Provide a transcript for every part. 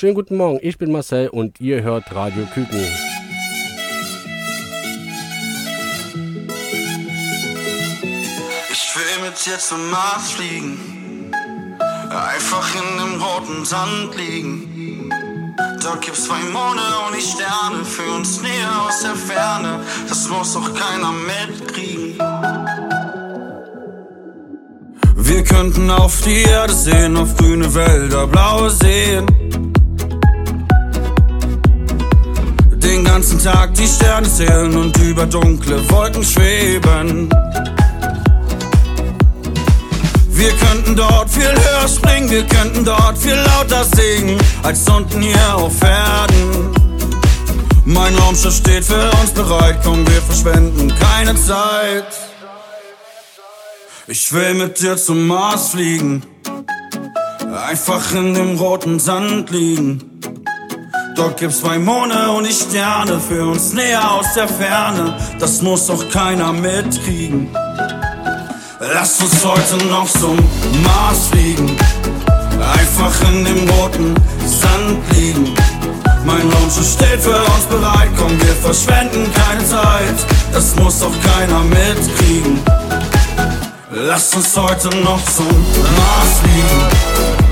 Schönen guten Morgen, ich bin Marcel und ihr hört Radio Küken. Ich will mit dir zum Mars fliegen, einfach in dem roten Sand liegen. Da gibt's zwei Monde und die Sterne für uns näher aus der Ferne. Das muss doch keiner mitkriegen. Wir könnten auf die Erde sehen, auf grüne Wälder, blaue Seen. Ganzen Tag die Sterne zählen und über dunkle Wolken schweben. Wir könnten dort viel höher springen, wir könnten dort viel lauter singen, als unten hier auf Erden. Mein Raumschiff steht für uns bereit, komm, wir verschwenden keine Zeit. Ich will mit dir zum Mars fliegen, einfach in dem roten Sand liegen. Dort gibt's zwei Monde und die Sterne für uns näher aus der Ferne. Das muss doch keiner mitkriegen. Lass uns heute noch zum Mars fliegen, einfach in dem roten Sand liegen. Mein Raumschiff steht für uns bereit, komm, wir verschwenden keine Zeit. Das muss doch keiner mitkriegen. Lass uns heute noch zum Mars fliegen.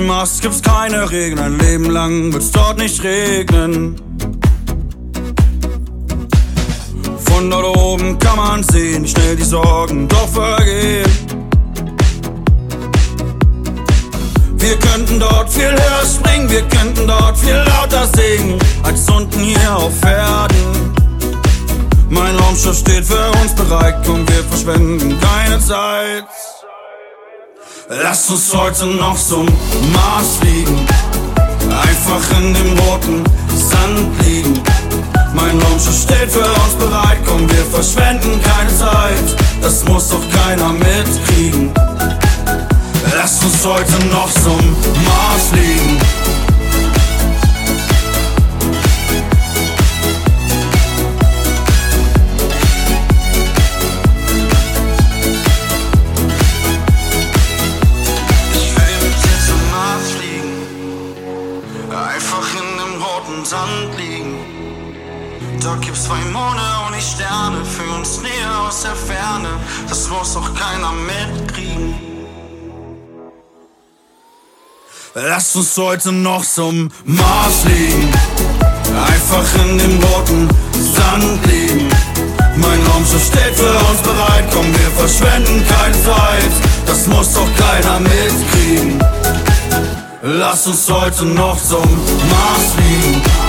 Dem Mars gibt's keine Regen, ein Leben lang wird's dort nicht regnen. Von dort oben kann man sehen, wie schnell die Sorgen doch vergehen. Wir könnten dort viel höher springen, wir könnten dort viel lauter singen, als unten hier auf Erden. Mein Raumschiff steht für uns bereit, komm, wir verschwenden keine Zeit. Lass uns heute noch zum Mars fliegen, einfach in dem roten Sand liegen. Mein Raumschiff steht für uns bereit, komm, wir verschwenden keine Zeit. Das muss doch keiner mitkriegen. Lass uns heute noch zum Mars fliegen. Gibt's zwei Monde und die Sterne für uns näher aus der Ferne. Das muss doch keiner mitkriegen. Lass uns heute noch zum Mars fliegen. Einfach in dem roten Sand liegen. Mein Raumschiff steht für uns bereit, komm, wir verschwenden keine Zeit. Das muss doch keiner mitkriegen. Lass uns heute noch zum Mars fliegen.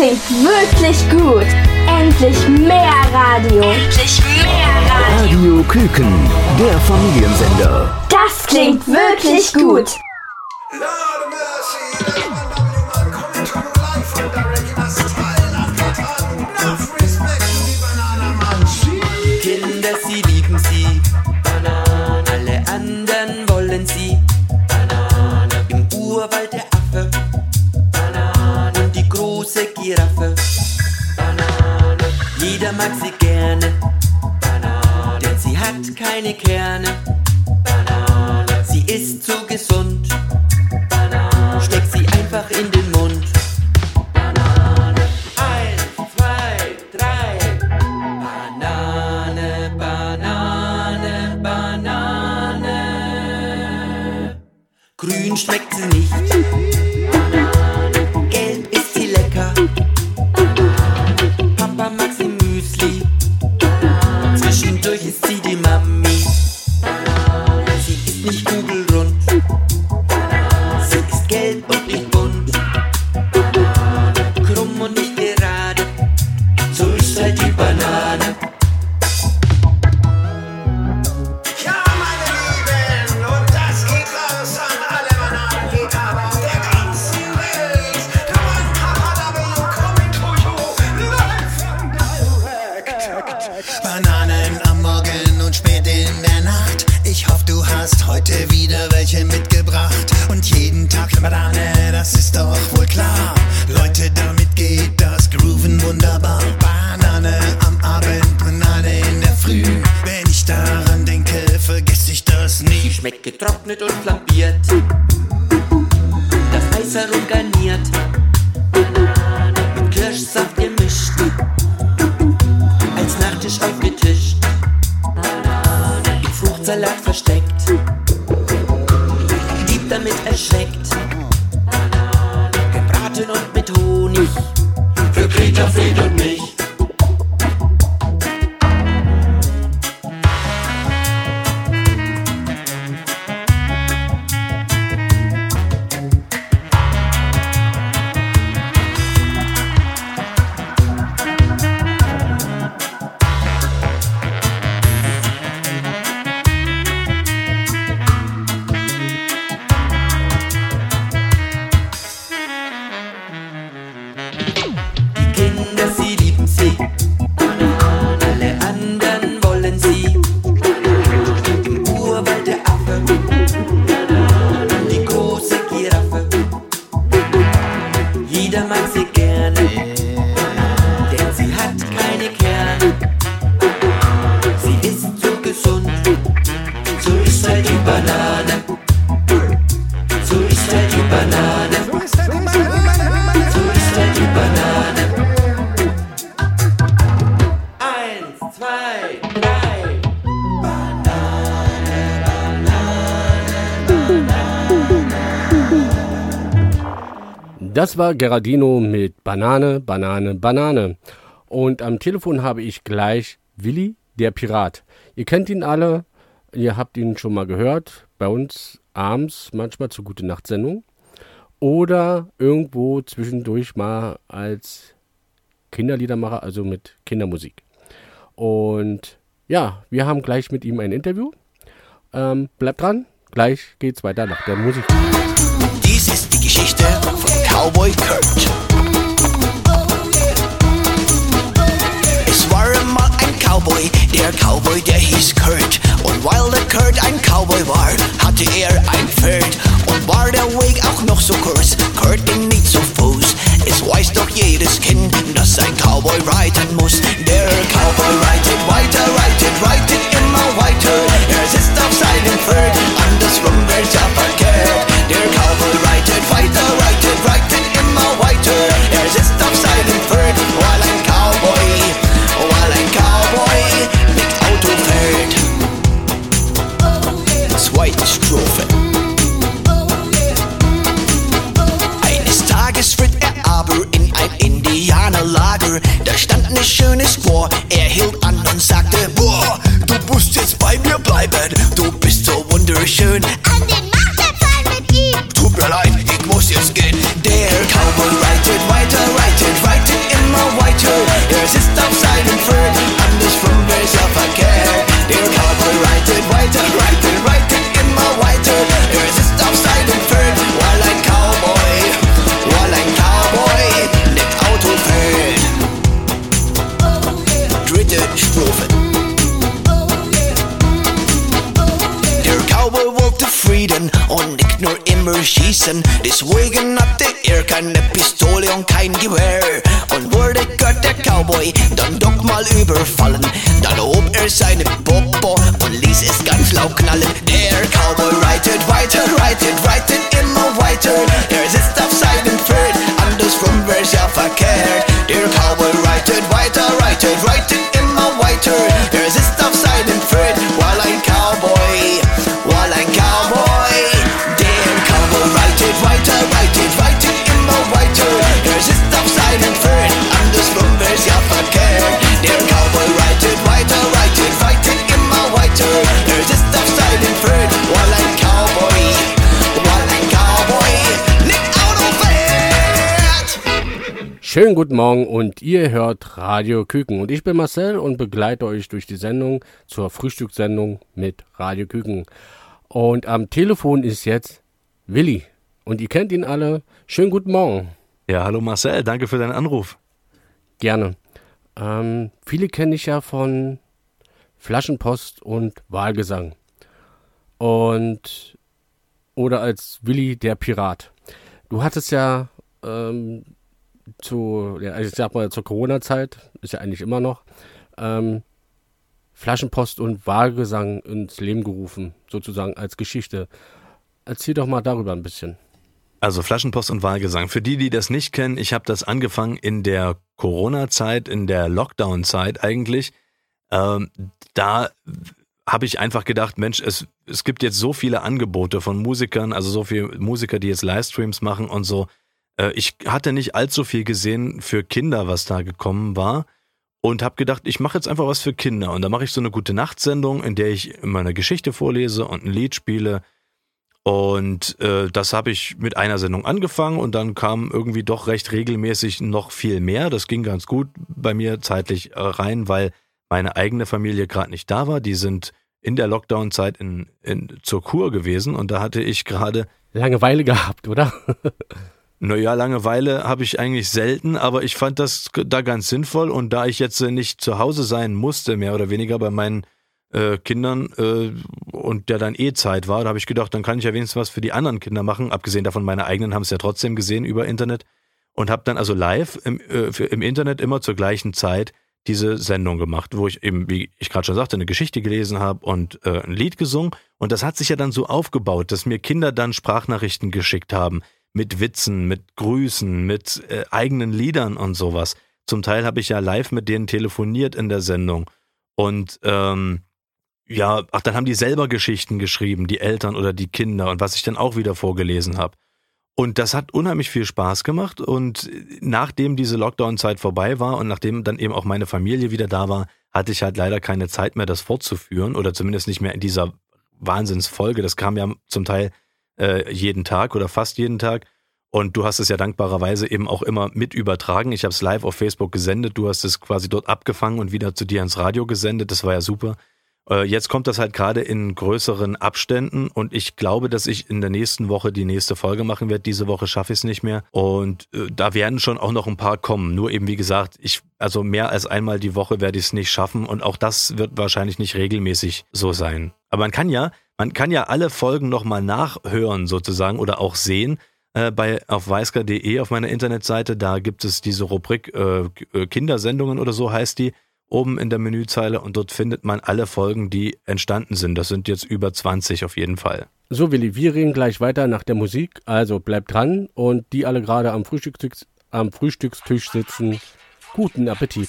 Klingt wirklich gut. Endlich mehr Radio. Endlich mehr Radio. Radio Küken, der Familiensender. Das klingt wirklich gut. Mag sie gerne. Banane. Denn sie hat keine Kerne. War Gerardino mit Banane, Banane, Banane. Und am Telefon habe ich gleich Willi, der Pirat. Ihr kennt ihn alle, ihr habt ihn schon mal gehört, bei uns abends, manchmal zur Gute Nacht Sendung. Oder irgendwo zwischendurch mal als Kinderliedermacher, also mit Kindermusik. Und ja, wir haben gleich mit ihm ein Interview. Ähm, bleibt dran, gleich geht's weiter nach der Musik. Dies ist die Geschichte von Cowboy Kurt. Es war einmal ein Cowboy, der Cowboy, der hieß Kurt. Und weil der Kurt ein Cowboy war, hatte er ein Pferd. Und war der Weg auch noch so kurz, Kurt ging nicht zu Fuß. Es weiß doch jedes Kind, dass ein Cowboy reiten muss. Der Cowboy reitet weiter, reitet, reitet immer weiter. Er sitzt auf seinem Pferd, andersrum wär's ja verkehrt. Der Cowboy reitet weiter, reitet, reitet immer weiter. Er sitzt auf seinem Pferd, weil ein Cowboy, weil ein Cowboy mit Auto fährt. Zweite Strophe. Eines Tages ritt er aber in ein Indianerlager. Da stand ein schönes Squaw, er hielt an und sagte, Boah, du musst jetzt bei mir bleiben, du bist so wunderschön. An den Marterpfahl mit ihm. Tut mir leid, ich muss jetzt gehen. Der Cowboy immer schießen. Deswegen hatte er keine Pistole und kein Gewehr. Und wurde Gott der Cowboy dann doch mal überfallen. Dann hob er seine Popo und ließ es ganz laut knallen. Der Cowboy reitet weiter, reitet, reitet immer weiter. Er sitzt auf seinem Pferd, andersrum wär's ja verkehrt. Der Cowboy reitet weiter, reitet, reitet Schönen guten Morgen und ihr hört Radio Küken. Und ich bin Marcel und begleite euch durch die Sendung zur Frühstückssendung mit Radio Küken. Und am Telefon ist jetzt Willi. Und ihr kennt ihn alle. Schönen guten Morgen. Ja, hallo Marcel, danke für deinen Anruf. Gerne. Ähm, viele kenne ich ja von Flaschenpost und Wahlgesang. Und oder als Willi der Pirat. Du hattest ja ähm, zu, ja, ich sag mal zur Corona-Zeit, ist ja eigentlich immer noch, ähm, Flaschenpost und Wahlgesang ins Leben gerufen, sozusagen als Geschichte. Erzähl doch mal darüber ein bisschen. Also Flaschenpost und Wahlgesang. Für die, die das nicht kennen, ich habe das angefangen in der Corona-Zeit, in der Lockdown-Zeit eigentlich. Ähm, da habe ich einfach gedacht, Mensch, es, es gibt jetzt so viele Angebote von Musikern, also so viele Musiker, die jetzt Livestreams machen und so. Äh, ich hatte nicht allzu viel gesehen für Kinder, was da gekommen war. Und habe gedacht, ich mache jetzt einfach was für Kinder. Und da mache ich so eine gute Nachtsendung, in der ich immer eine Geschichte vorlese und ein Lied spiele. Und äh, das habe ich mit einer Sendung angefangen und dann kam irgendwie doch recht regelmäßig noch viel mehr. Das ging ganz gut bei mir zeitlich äh, rein, weil meine eigene Familie gerade nicht da war. Die sind in der Lockdown-Zeit in, in, zur Kur gewesen und da hatte ich gerade Langeweile gehabt, oder? Naja, Langeweile habe ich eigentlich selten, aber ich fand das da ganz sinnvoll und da ich jetzt äh, nicht zu Hause sein musste, mehr oder weniger bei meinen äh, Kindern äh, und der dann eh Zeit war, da habe ich gedacht, dann kann ich ja wenigstens was für die anderen Kinder machen. Abgesehen davon, meine eigenen haben es ja trotzdem gesehen über Internet und habe dann also live im, äh, für, im Internet immer zur gleichen Zeit diese Sendung gemacht, wo ich eben, wie ich gerade schon sagte, eine Geschichte gelesen habe und äh, ein Lied gesungen. Und das hat sich ja dann so aufgebaut, dass mir Kinder dann Sprachnachrichten geschickt haben mit Witzen, mit Grüßen, mit äh, eigenen Liedern und sowas. Zum Teil habe ich ja live mit denen telefoniert in der Sendung. Und ähm, ja, ach, dann haben die selber Geschichten geschrieben, die Eltern oder die Kinder und was ich dann auch wieder vorgelesen habe. Und das hat unheimlich viel Spaß gemacht. Und nachdem diese Lockdown-Zeit vorbei war und nachdem dann eben auch meine Familie wieder da war, hatte ich halt leider keine Zeit mehr, das fortzuführen oder zumindest nicht mehr in dieser Wahnsinnsfolge. Das kam ja zum Teil äh, jeden Tag oder fast jeden Tag. Und du hast es ja dankbarerweise eben auch immer mit übertragen. Ich habe es live auf Facebook gesendet. Du hast es quasi dort abgefangen und wieder zu dir ins Radio gesendet. Das war ja super. Äh, jetzt kommt das halt gerade in größeren Abständen und ich glaube, dass ich in der nächsten Woche die nächste Folge machen werde. Diese Woche schaffe ich es nicht mehr und äh, da werden schon auch noch ein paar kommen. Nur eben wie gesagt, ich also mehr als einmal die Woche werde ich es nicht schaffen und auch das wird wahrscheinlich nicht regelmäßig so sein. Aber man kann ja, man kann ja alle Folgen nochmal nachhören sozusagen oder auch sehen äh, bei auf weisker.de auf meiner Internetseite. Da gibt es diese Rubrik äh, äh Kindersendungen oder so heißt die oben in der Menüzeile und dort findet man alle Folgen, die entstanden sind. Das sind jetzt über 20 auf jeden Fall. So, Willi, wir reden gleich weiter nach der Musik. Also bleibt dran und die alle gerade am, Frühstückstisch, am Frühstückstisch sitzen, guten Appetit.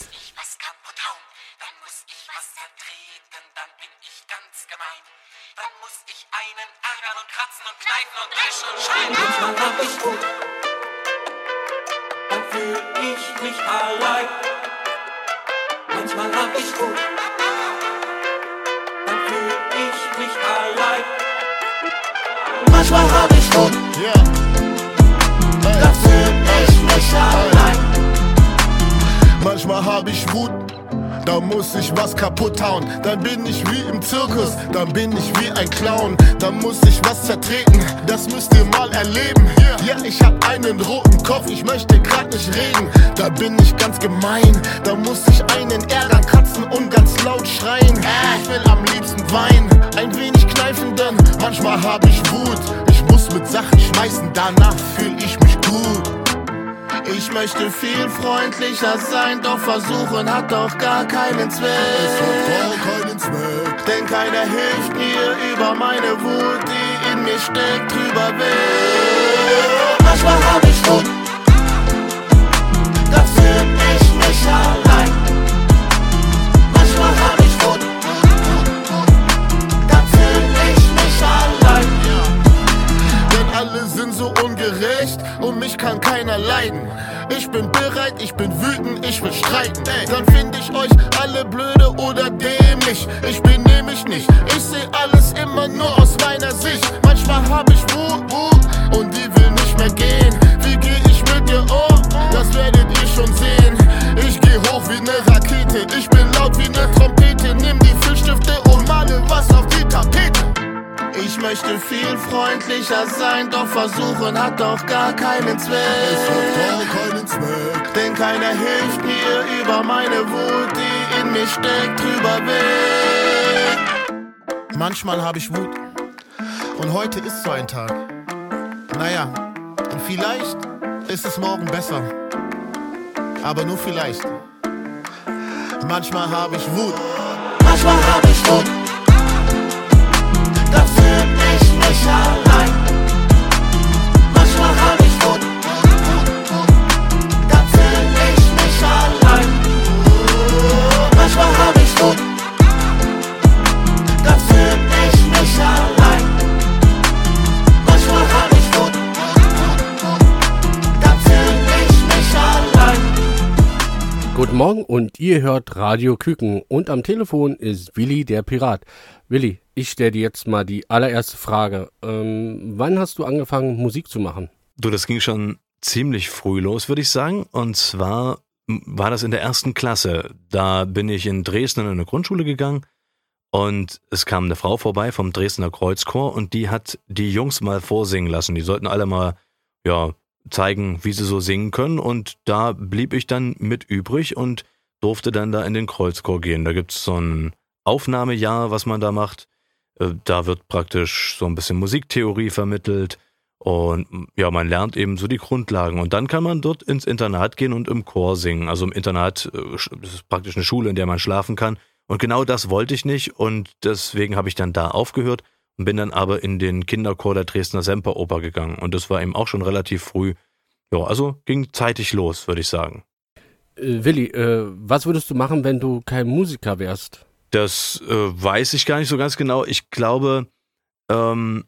Manchmal hab ich Wut, dann fühl ich mich allein manchmal hab ich Wut, dann fühl ich mich allein. Manchmal hab ich yeah. dann fühl ich mich allein. Manchmal hab ich Wut da muss ich was kaputt hauen. Dann bin ich wie im Zirkus, dann bin ich wie ein Clown. Da muss ich was zertreten, das müsst ihr mal erleben. Ja, ich hab einen roten Kopf, ich möchte grad nicht reden. Da bin ich ganz gemein, da muss ich einen ärgern, kratzen und ganz laut schreien. Ich will am liebsten weinen, ein wenig kneifen, denn manchmal hab ich Wut. Ich muss mit Sachen schmeißen, danach fühl ich mich gut. Ich möchte viel freundlicher sein, doch versuchen hat doch gar keinen Zweck. Es hat gar keinen Zweck. Denn keiner hilft mir über meine Wut, die in mir steckt, drüber weg. Manchmal hab ich Wut, da fühl ich mich allein. Sind so ungerecht und mich kann keiner leiden. Ich bin bereit, ich bin wütend, ich will streiten. Dann find ich euch alle blöde oder dämlich. Ich bin nämlich nicht, ich seh alles immer nur aus meiner Sicht. Manchmal hab ich Wut, Wut und die will nicht mehr gehen. Wie geh ich mit dir um? Das werdet ihr schon sehen. Ich geh hoch wie ne Rakete, ich möchte viel freundlicher sein, doch versuchen hat doch gar keinen Zweck. Es hat gar keinen Zweck. Denn keiner hilft mir über meine Wut, die in mir steckt, drüber weg. Manchmal habe ich Wut. Und heute ist so ein Tag. Naja, und vielleicht ist es morgen besser. Aber nur vielleicht. Manchmal habe ich Wut. Manchmal habe ich Wut. Mich Morgen und ihr hört Radio Küken und am Telefon ist Willi der Pirat. Willi, ich stelle dir jetzt mal die allererste Frage. Ähm, wann hast du angefangen, Musik zu machen? Du, das ging schon ziemlich früh los, würde ich sagen. Und zwar war das in der ersten Klasse. Da bin ich in Dresden in eine Grundschule gegangen und es kam eine Frau vorbei vom Dresdner Kreuzchor und die hat die Jungs mal vorsingen lassen. Die sollten alle mal, ja, zeigen, wie sie so singen können. Und da blieb ich dann mit übrig und durfte dann da in den Kreuzchor gehen. Da gibt's so ein Aufnahmejahr, was man da macht. Äh, Da wird praktisch so ein bisschen Musiktheorie vermittelt. Und ja, man lernt eben so die Grundlagen. Und dann kann man dort ins Internat gehen und im Chor singen. Also im Internat, äh, das ist praktisch eine Schule, in der man schlafen kann. Und genau das wollte ich nicht. Und deswegen habe ich dann da aufgehört und bin dann aber in den Kinderchor der Dresdner Semperoper gegangen. Und das war eben auch schon relativ früh. Ja, also ging zeitig los, würde ich sagen. Äh, Willi, äh, was würdest du machen, wenn du kein Musiker wärst? Das äh, weiß ich gar nicht so ganz genau. Ich glaube, ähm,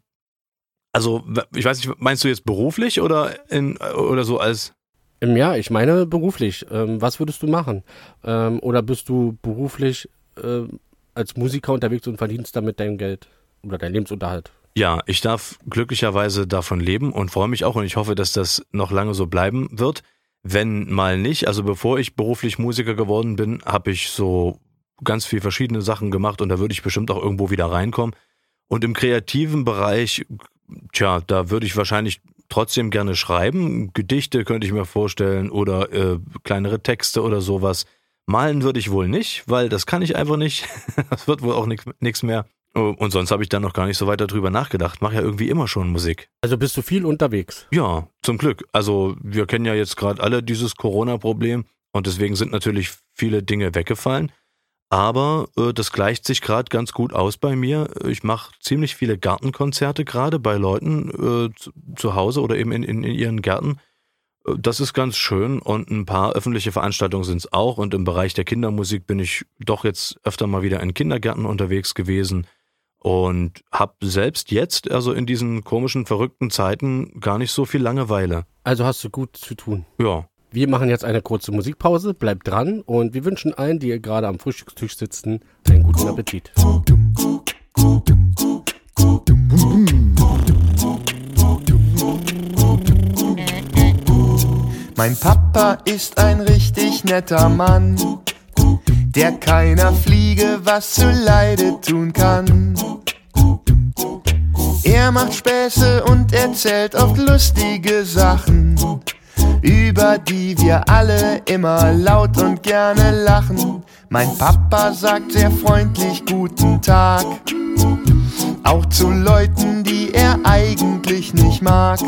also ich weiß nicht, meinst du jetzt beruflich oder in oder so als Ähm, Ja, ich meine beruflich. Ähm, was würdest du machen? Ähm, oder bist du beruflich ähm, als Musiker unterwegs und verdienst damit dein Geld oder dein Lebensunterhalt? Ja, ich darf glücklicherweise davon leben und freue mich auch und ich hoffe, dass das noch lange so bleiben wird. Wenn mal nicht, also bevor ich beruflich Musiker geworden bin, habe ich so ganz viel verschiedene Sachen gemacht und da würde ich bestimmt auch irgendwo wieder reinkommen. Und im kreativen Bereich, tja, da würde ich wahrscheinlich trotzdem gerne schreiben. Gedichte könnte ich mir vorstellen oder äh, kleinere Texte oder sowas. Malen würde ich wohl nicht, weil das kann ich einfach nicht. das wird wohl auch nichts mehr. Oh, Und sonst habe ich dann noch gar nicht so weiter drüber nachgedacht. Mache ja irgendwie immer schon Musik. Also bist du viel unterwegs? Ja, zum Glück. Also wir kennen ja jetzt gerade alle dieses Corona-Problem und deswegen sind natürlich viele Dinge weggefallen. Aber äh, das gleicht sich gerade ganz gut aus bei mir. Ich mache ziemlich viele Gartenkonzerte gerade bei Leuten äh, zu, zu Hause oder eben in, in, in ihren Gärten. Äh, Das ist ganz schön und ein paar öffentliche Veranstaltungen sind es auch. Und im Bereich der Kindermusik bin ich doch jetzt öfter mal wieder in Kindergärten unterwegs gewesen und habe selbst jetzt, also in diesen komischen, verrückten Zeiten, gar nicht so viel Langeweile. Also hast du gut zu tun. Ja, Wir machen jetzt eine kurze Musikpause, bleibt dran und wir wünschen allen, die gerade am Frühstückstisch sitzen, einen guten Appetit. Mein Papa ist ein richtig netter Mann, der keiner Fliege was zu Leide tun kann. Er macht Späße und erzählt oft lustige Sachen, über die wir alle immer laut und gerne lachen. Mein Papa sagt sehr freundlich guten Tag, auch zu Leuten, die er eigentlich nicht mag.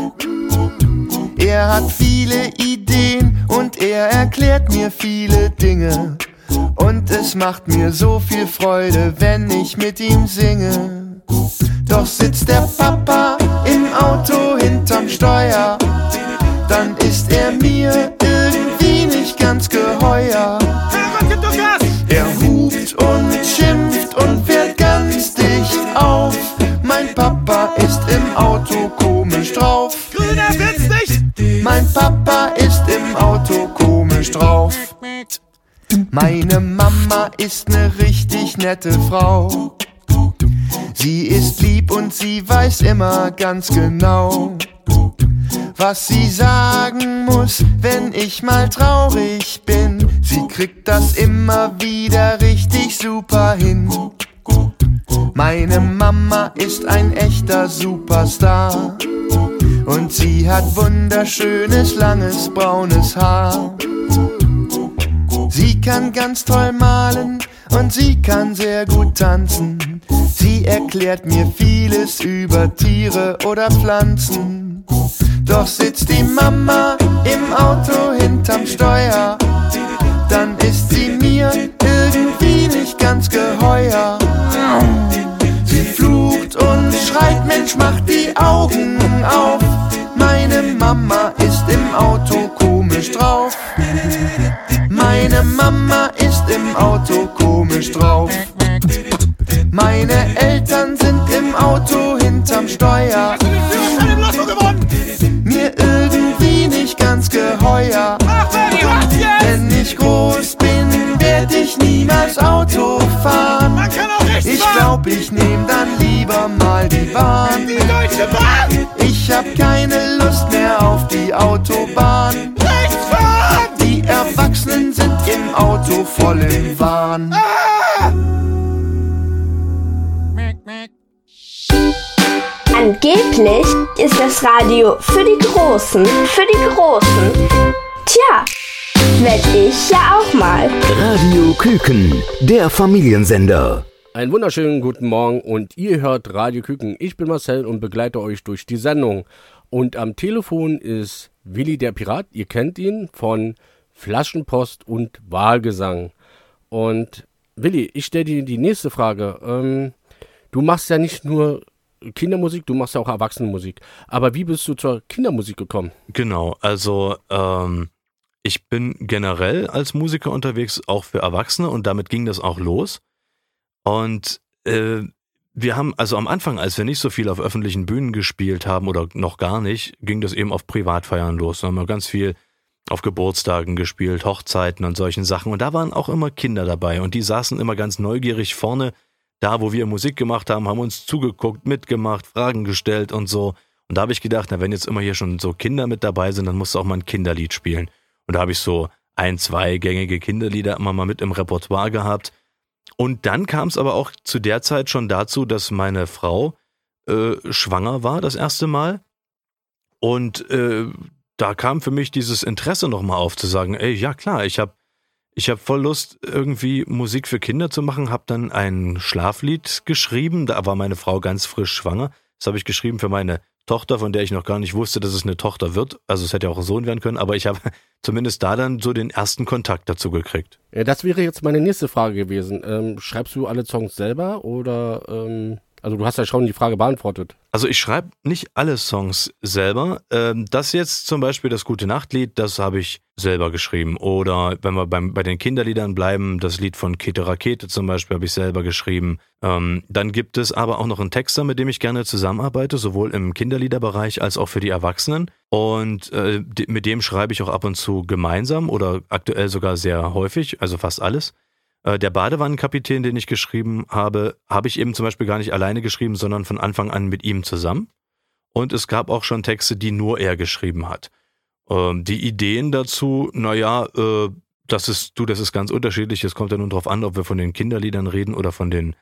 Er hat viele Ideen und er erklärt mir viele Dinge. Und es macht mir so viel Freude, wenn ich mit ihm singe. Doch sitzt der Papa im Auto hinterm Steuer, dann ist er mir irgendwie nicht ganz geheuer. Er hupt und schimpft und fährt ganz dicht auf. Mein Papa ist im Auto komisch drauf. Grüner Witz nicht! Mein Papa ist im Auto komisch drauf. Meine Mama ist ne richtig nette Frau. Sie ist lieb und sie weiß immer ganz genau, was sie sagen muss, wenn ich mal traurig bin. Sie kriegt das immer wieder richtig super hin. Meine Mama ist ein echter Superstar. Und sie hat wunderschönes, langes, braunes Haar. Sie kann ganz toll malen und sie kann sehr gut tanzen. Sie erklärt mir vieles über Tiere oder Pflanzen. Doch sitzt die Mama im Auto hinterm Steuer, dann ist sie mir irgendwie nicht ganz geheuer. Sie flucht und schreit, Mensch, mach die Augen auf. Meine Mama ist im Auto komisch drauf. Meine Mama ist im Auto komisch drauf. Meine Eltern sind im Auto hinterm Steuer. Mir irgendwie nicht ganz geheuer. Wenn ich groß bin, werd ich niemals Auto fahren. Ich glaub, ich nehm dann lieber mal die Bahn. Ich hab keine Lust mehr auf die Autobahn. Im Wahn. An Angeblich ist das Radio für die Großen. Für die Großen. Tja, werd ich ja auch mal. Radio Küken, der Familiensender. Einen wunderschönen guten Morgen und ihr hört Radio Küken. Ich bin Marcel und begleite euch durch die Sendung. Und am Telefon ist Willi der Pirat. Ihr kennt ihn von Flaschenpost und Wahlgesang. Und Willi, ich stelle dir die nächste Frage. Ähm, du machst ja nicht nur Kindermusik, du machst ja auch Erwachsenenmusik. Aber wie bist du zur Kindermusik gekommen? Genau, also ähm, ich bin generell als Musiker unterwegs, auch für Erwachsene und damit ging das auch los. Und äh, wir haben, also am Anfang, als wir nicht so viel auf öffentlichen Bühnen gespielt haben oder noch gar nicht, ging das eben auf Privatfeiern los. Da haben wir ganz viel auf Geburtstagen gespielt, Hochzeiten und solchen Sachen. Und da waren auch immer Kinder dabei und die saßen immer ganz neugierig vorne, da wo wir Musik gemacht haben, haben uns zugeguckt, mitgemacht, Fragen gestellt und so. Und da habe ich gedacht, na, wenn jetzt immer hier schon so Kinder mit dabei sind, dann musst du auch mal ein Kinderlied spielen. Und da habe ich so ein, zwei gängige Kinderlieder immer mal mit im Repertoire gehabt. Und dann kam es aber auch zu der Zeit schon dazu, dass meine Frau äh, schwanger war das erste Mal. Und äh, da kam für mich dieses Interesse nochmal auf, zu sagen, ey, ja klar, ich habe ich hab voll Lust, irgendwie Musik für Kinder zu machen, habe dann ein Schlaflied geschrieben, da war meine Frau ganz frisch schwanger. Das habe ich geschrieben für meine Tochter, von der ich noch gar nicht wusste, dass es eine Tochter wird. Also es hätte ja auch ein Sohn werden können, aber ich habe zumindest da dann so den ersten Kontakt dazu gekriegt. Ja, das wäre jetzt meine nächste Frage gewesen. Ähm, schreibst du alle Songs selber oder ähm, also du hast ja schon die Frage beantwortet. Also ich schreibe nicht alle Songs selber. Ähm, das jetzt zum Beispiel das Gute Nachtlied, das habe ich selber geschrieben. Oder wenn wir beim, bei den Kinderliedern bleiben, das Lied von Kete Rakete zum Beispiel habe ich selber geschrieben. Ähm, dann gibt es aber auch noch einen Texter, mit dem ich gerne zusammenarbeite, sowohl im Kinderliederbereich als auch für die Erwachsenen. Und äh, mit dem schreibe ich auch ab und zu gemeinsam oder aktuell sogar sehr häufig, also fast alles. Äh, der Badewannenkapitän, den ich geschrieben habe, habe ich eben zum Beispiel gar nicht alleine geschrieben, sondern von Anfang an mit ihm zusammen. Und es gab auch schon Texte, die nur er geschrieben hat. Ähm, die Ideen dazu, naja, äh, das ist, du, das ist ganz unterschiedlich. Es kommt ja nun drauf an, ob wir von den Kinderliedern reden oder von den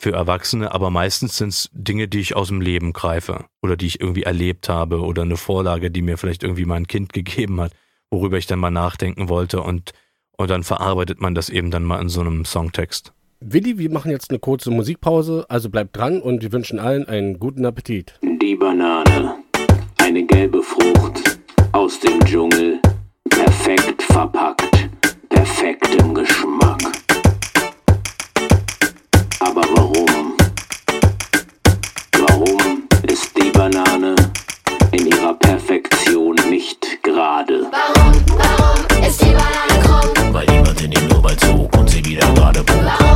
für Erwachsene, aber meistens sind es Dinge, die ich aus dem Leben greife oder die ich irgendwie erlebt habe oder eine Vorlage, die mir vielleicht irgendwie mein Kind gegeben hat, worüber ich dann mal nachdenken wollte und und dann verarbeitet man das eben dann mal in so einem Songtext. Willi, wir machen jetzt eine kurze Musikpause, also bleibt dran und wir wünschen allen einen guten Appetit. Die Banane, eine gelbe Frucht aus dem Dschungel, perfekt verpackt, perfekt im Geschmack. Aber warum? Warum ist die Banane in ihrer Perfektion nicht gerade? Warum, warum Urwald zog und sie wieder gerade bog.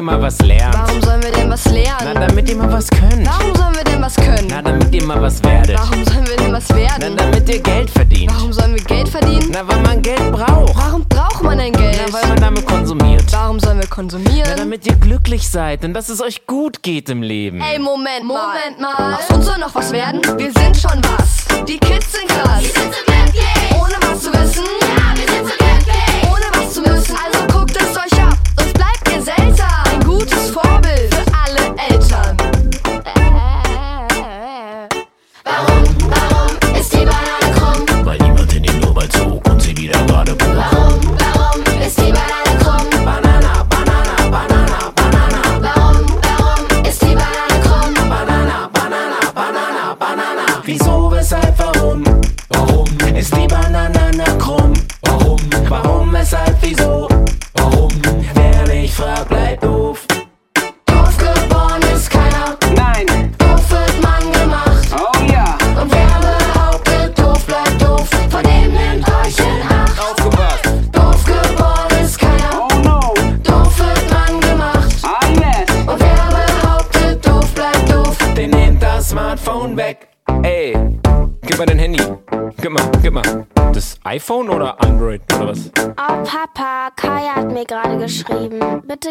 Ihr mal was lernt. Warum sollen wir denn was lernen? Na, damit ihr mal was könnt. Warum sollen wir denn was können? Na, damit ihr mal was werdet. Warum sollen wir denn was Na, werden? damit ihr Geld verdient. Warum sollen wir Geld verdienen? Na, weil man Geld braucht. Warum braucht man denn Geld? Na, weil man damit konsumiert. Warum sollen wir Na, konsumieren? damit ihr glücklich seid und dass es euch gut geht im Leben. Ey, Moment mal. Moment mal. Aus uns soll noch was werden? Wir sind schon was. Die Kids sind krass. Ohne was zu wissen. Ohne was zu müssen. Also guckt es euch ab. Sonst bleibt ihr seltsam. Gutes Vorbild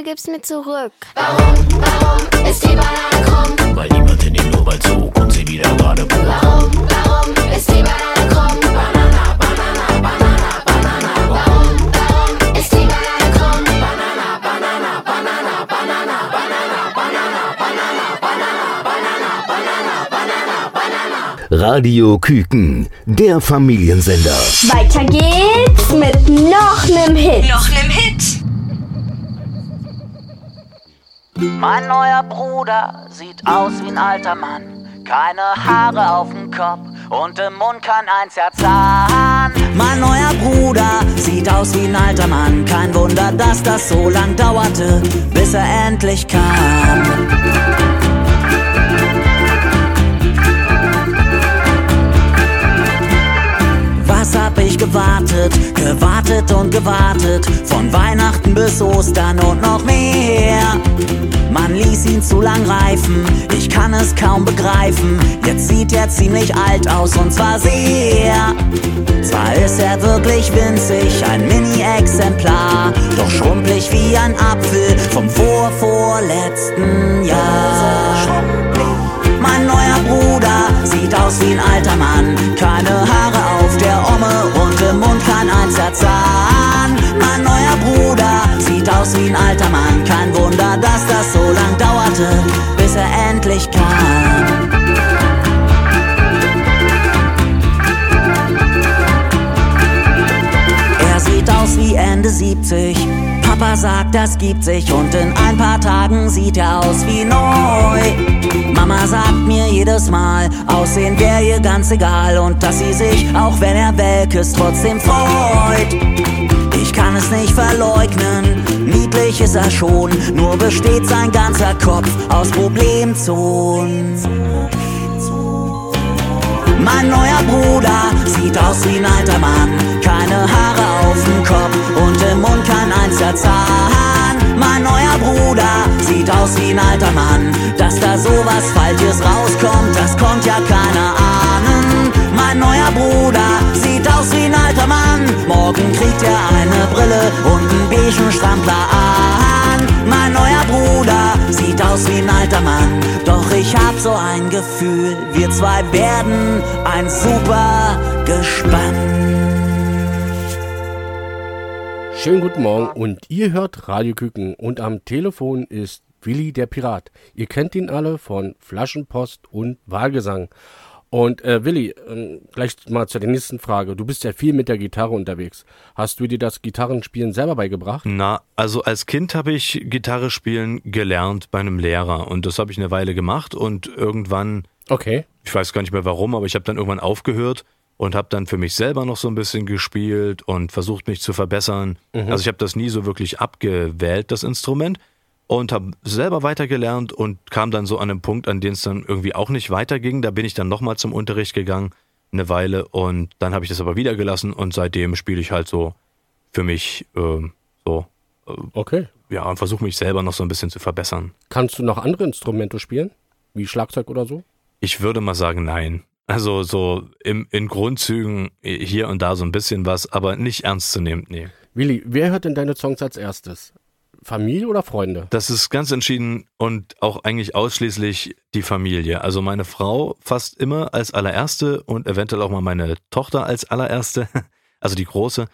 gib's mir zurück. Warum, warum ist die Banane krumm? Weil niemand in den Urwald zog und sie wieder gerade bog. Warum, warum ist die Banane krumm? Banana, Banana, Banana, Banana. Warum, warum ist die Banane krumm? Banana, Banana, Banana, Banana, Banana, Banana, Banana, Banana, Banana, Banana, Banana, Banana. Radio Küken, der Familiensender. Weiter geht's mit noch nem Hit. Noch nem Hit. Mein neuer Bruder sieht aus wie ein alter Mann. Keine Haare auf dem Kopf und im Mund kein einziger Zahn. Mein neuer Bruder sieht aus wie ein alter Mann. Kein Wunder, dass das so lang dauerte, bis er endlich kam. Was hab ich gewartet, gewartet und gewartet, von Weihnachten bis Ostern und noch mehr. Man ließ ihn zu lang reifen, ich kann es kaum begreifen. Jetzt sieht er ziemlich alt aus und zwar sehr. Zwar ist er wirklich winzig, ein Mini-Exemplar, doch schrumpelig wie ein Apfel vom vorvorletzten Jahr. Mein neuer Bruder sieht aus wie ein alter Mann. Keine Haare einziger Zahn. Mein neuer Bruder sieht aus wie ein alter Mann. Kein Wunder, dass das so lang dauerte, bis er endlich kam. Er sieht aus wie Ende 70. Papa sagt, das gibt sich und in ein paar Tagen sieht er aus wie neu. Mama sagt mir jedes Mal, Aussehen wäre ihr ganz egal und dass sie sich, auch wenn er welk ist, trotzdem freut. Ich kann es nicht verleugnen, niedlich ist er schon, nur besteht sein ganzer Kopf aus Problemzonen. Mein neuer Bruder sieht aus wie ein alter Mann. Zahn. Mein neuer Bruder sieht aus wie ein alter Mann. Dass da sowas Falsches rauskommt, das konnte ja keiner ahnen. Mein neuer Bruder sieht aus wie ein alter Mann. Morgen kriegt er eine Brille und einen beigen Strampler an. Mein neuer Bruder sieht aus wie ein alter Mann. Doch ich hab so ein Gefühl, wir zwei werden ein super Gespann. Schönen guten Morgen und ihr hört Radio Küken und am Telefon ist Willi der Pirat. Ihr kennt ihn alle von Flaschenpost und Wahlgesang. Und äh, Willi, ähm, gleich mal zur nächsten Frage. Du bist ja viel mit der Gitarre unterwegs. Hast du dir das Gitarrenspielen selber beigebracht? Na, also als Kind habe ich Gitarre spielen gelernt bei einem Lehrer und das habe ich eine Weile gemacht und irgendwann, okay, ich weiß gar nicht mehr warum, aber ich habe dann irgendwann aufgehört und habe dann für mich selber noch so ein bisschen gespielt und versucht mich zu verbessern. Mhm. Also ich habe das nie so wirklich abgewählt, das Instrument und habe selber weitergelernt und kam dann so an einen Punkt, an dem es dann irgendwie auch nicht weiterging. Da bin ich dann nochmal zum Unterricht gegangen, eine Weile und dann habe ich das aber wieder gelassen und seitdem spiele ich halt so für mich ähm, so Äh, Okay. Ja, und versuche mich selber noch so ein bisschen zu verbessern. Kannst du noch andere Instrumente spielen? Wie Schlagzeug oder so? Ich würde mal sagen, nein. Also so im, in Grundzügen hier und da so ein bisschen was, aber nicht ernstzunehmend, nee. Willi, wer hört denn deine Songs als erstes? Familie oder Freunde? Das ist ganz entschieden und auch eigentlich ausschließlich die Familie. Also meine Frau fast immer als allererste und eventuell auch mal meine Tochter als allererste, also die große.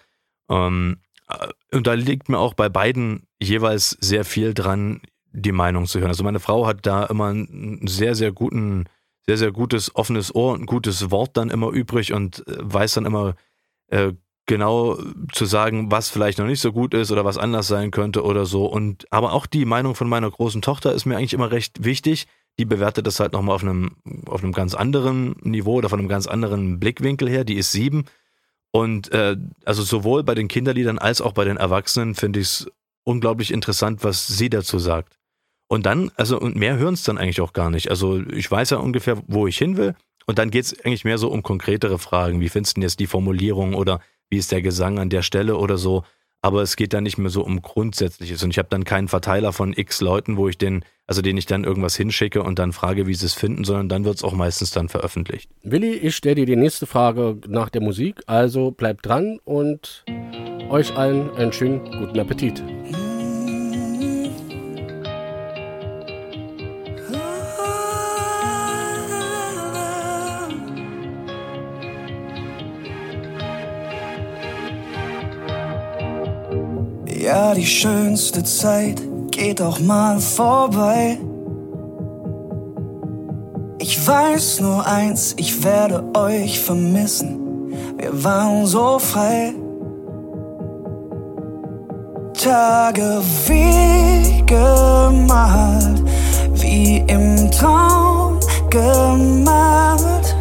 Ähm, äh, und da liegt mir auch bei beiden jeweils sehr viel dran, die Meinung zu hören. Also meine Frau hat da immer einen sehr, sehr guten, sehr, sehr gutes offenes Ohr und ein gutes Wort dann immer übrig und äh, weiß dann immer äh, genau zu sagen, was vielleicht noch nicht so gut ist oder was anders sein könnte oder so. Und aber auch die Meinung von meiner großen Tochter ist mir eigentlich immer recht wichtig. Die bewertet das halt nochmal auf einem, auf einem ganz anderen Niveau oder von einem ganz anderen Blickwinkel her. Die ist sieben. Und äh, also sowohl bei den Kinderliedern als auch bei den Erwachsenen finde ich es unglaublich interessant, was sie dazu sagt. Und dann, also und mehr hören es dann eigentlich auch gar nicht. Also ich weiß ja ungefähr, wo ich hin will. Und dann geht es eigentlich mehr so um konkretere Fragen. Wie findest du denn jetzt die Formulierung oder wie ist der Gesang an der Stelle oder so. Aber es geht dann nicht mehr so um Grundsätzliches. Und ich habe dann keinen Verteiler von x Leuten, wo ich den, also den ich dann irgendwas hinschicke und dann frage, wie sie es finden, sondern dann wird es auch meistens dann veröffentlicht. Willi, ich stelle dir die nächste Frage nach der Musik. Also bleibt dran und euch allen einen schönen guten Appetit. Die schönste Zeit geht auch mal vorbei. Ich weiß nur eins, ich werde euch vermissen. Wir waren so frei. Tage wie gemalt, wie im Traum gemalt.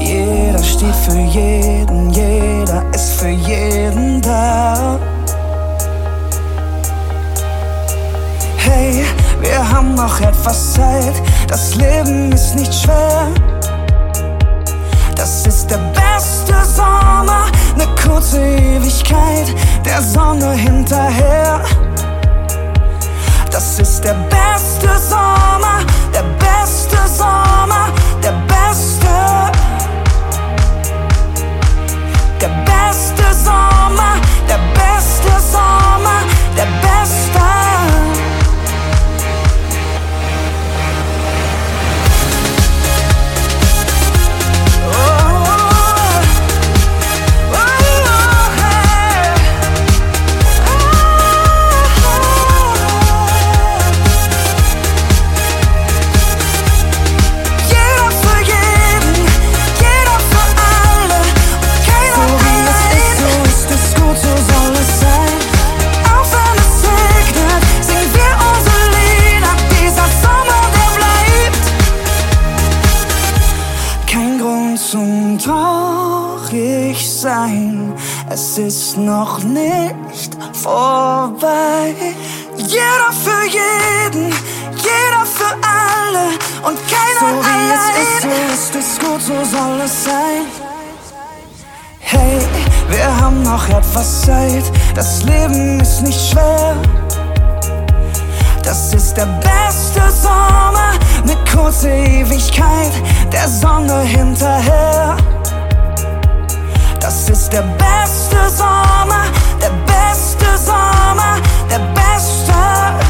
Jeder steht für jeden, jeder ist für jeden da. Wir haben noch etwas Zeit, das Leben ist nicht schwer. Das ist der beste Sommer, ne kurze Ewigkeit, der Sonne hinterher. Das ist der beste Sommer, der beste Sommer, der beste. Der beste Sommer, der beste Sommer, der beste. Ist noch nicht vorbei. Jeder für jeden, jeder für alle und keiner so wie allein. es ist, so ist es gut, so soll es sein. Hey, wir haben noch etwas Zeit. Das Leben ist nicht schwer. Das ist der beste Sommer, ne kurze Ewigkeit, der Sonne hinterher. Das ist der beste Sommer, der beste Sommer, der beste.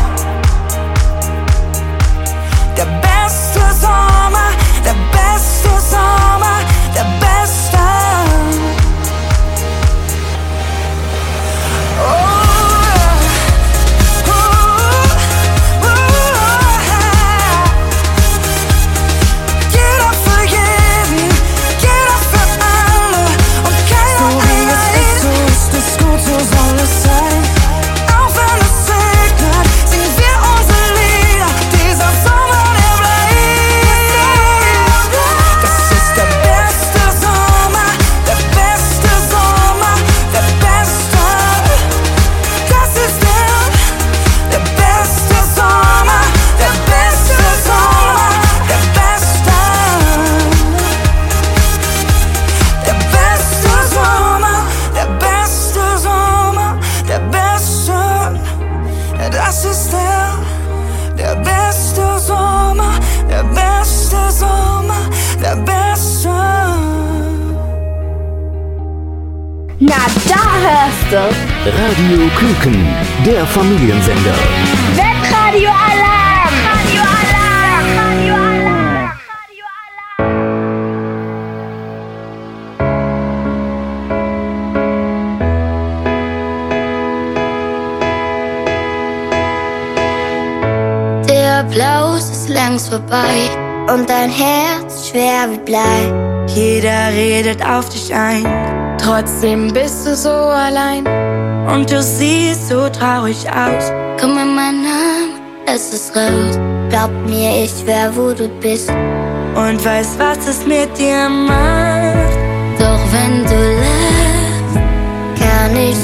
Familiensender. Webradio Alarm! Radio Alarm! Radio Alarm! Der Applaus ist längst vorbei und dein Herz schwer wie Blei. Jeder redet auf dich ein, trotzdem bist du so allein. Und du siehst so traurig aus. Komm in meinen Arm, es ist raus. Glaub mir, ich wär, wo du bist. Und weiß, was es mit dir macht. Doch wenn du lachst, kann ich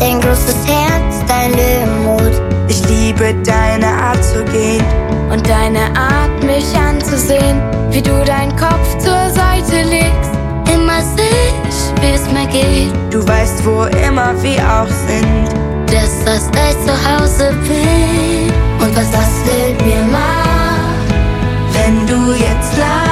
Dein großes Herz, dein Löwenmut. Ich liebe deine Art zu gehen Und deine Art, mich anzusehen, wie du deinen Kopf zur Seite legst. Immer seh ich, wie es mir geht. Du weißt, wo immer wir auch sind. Dass das dein Zuhause bin. Und was das mit mir macht. Wenn du jetzt lachst,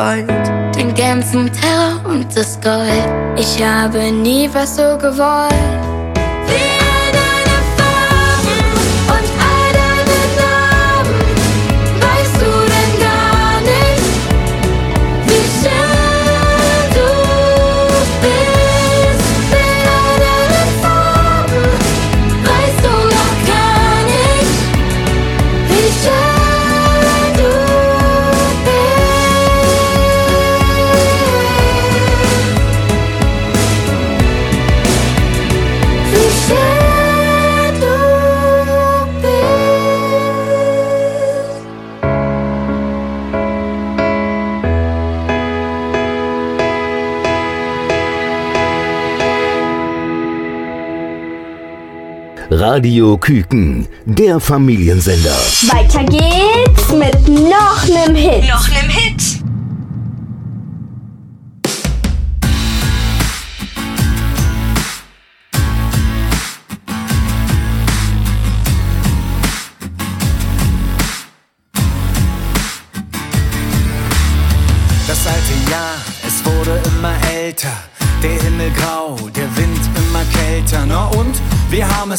gewollt. Den ganzen Terror und das Gold. Ich habe nie was so gewollt. Wie Radio Küken, der Familiensender. Weiter geht's mit noch nem Hit. Noch nem Hit.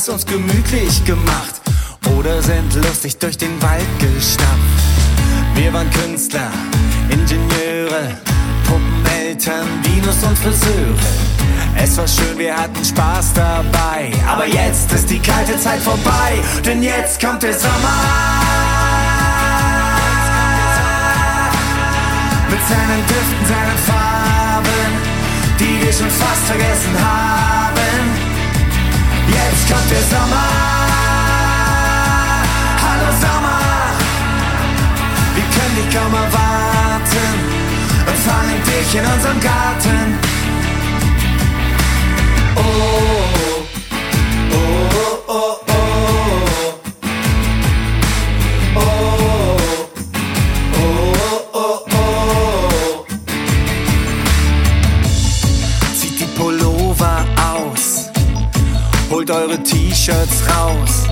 Es uns gemütlich gemacht. Oder sind lustig durch den Wald gestapft. Wir waren Künstler, Ingenieure, Puppeneltern, Dinos und Friseure. Es war schön, wir hatten Spaß dabei. Aber jetzt ist die kalte Zeit vorbei, denn jetzt kommt der Sommer. Mit seinen Düften, seinen Farben, die wir schon fast vergessen haben. Kommt der Sommer. Hallo Sommer. Wir können dich kaum erwarten und fangen dich in unserem Garten. Oh, oh, oh. Eure T-Shirts raus.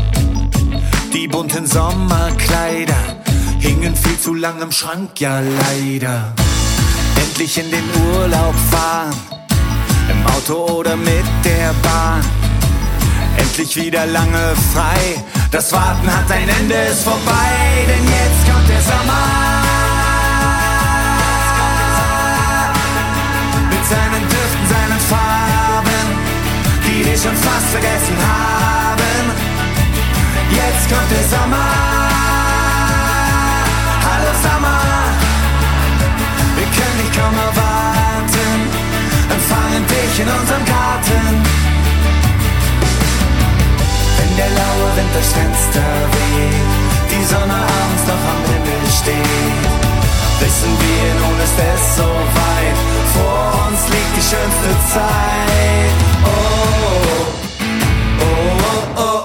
Die bunten Sommerkleider hingen viel zu lang im Schrank, ja leider. Endlich in den Urlaub fahren, Im Auto oder mit der Bahn. Endlich wieder lange frei. Das Warten hat ein Ende, ist vorbei, denn jetzt kommt der Sommer. Die wir schon fast vergessen haben. Jetzt kommt der Sommer. Hallo Sommer. Wir können nicht kaum erwarten. Empfangen dich in unserem Garten. Wenn der laue Wind durchs Fenster weht, die Sonne abends noch am Himmel steht, wissen wir, nun ist es soweit, vor uns liegt die schönste Zeit. Oh, oh, oh, oh. oh.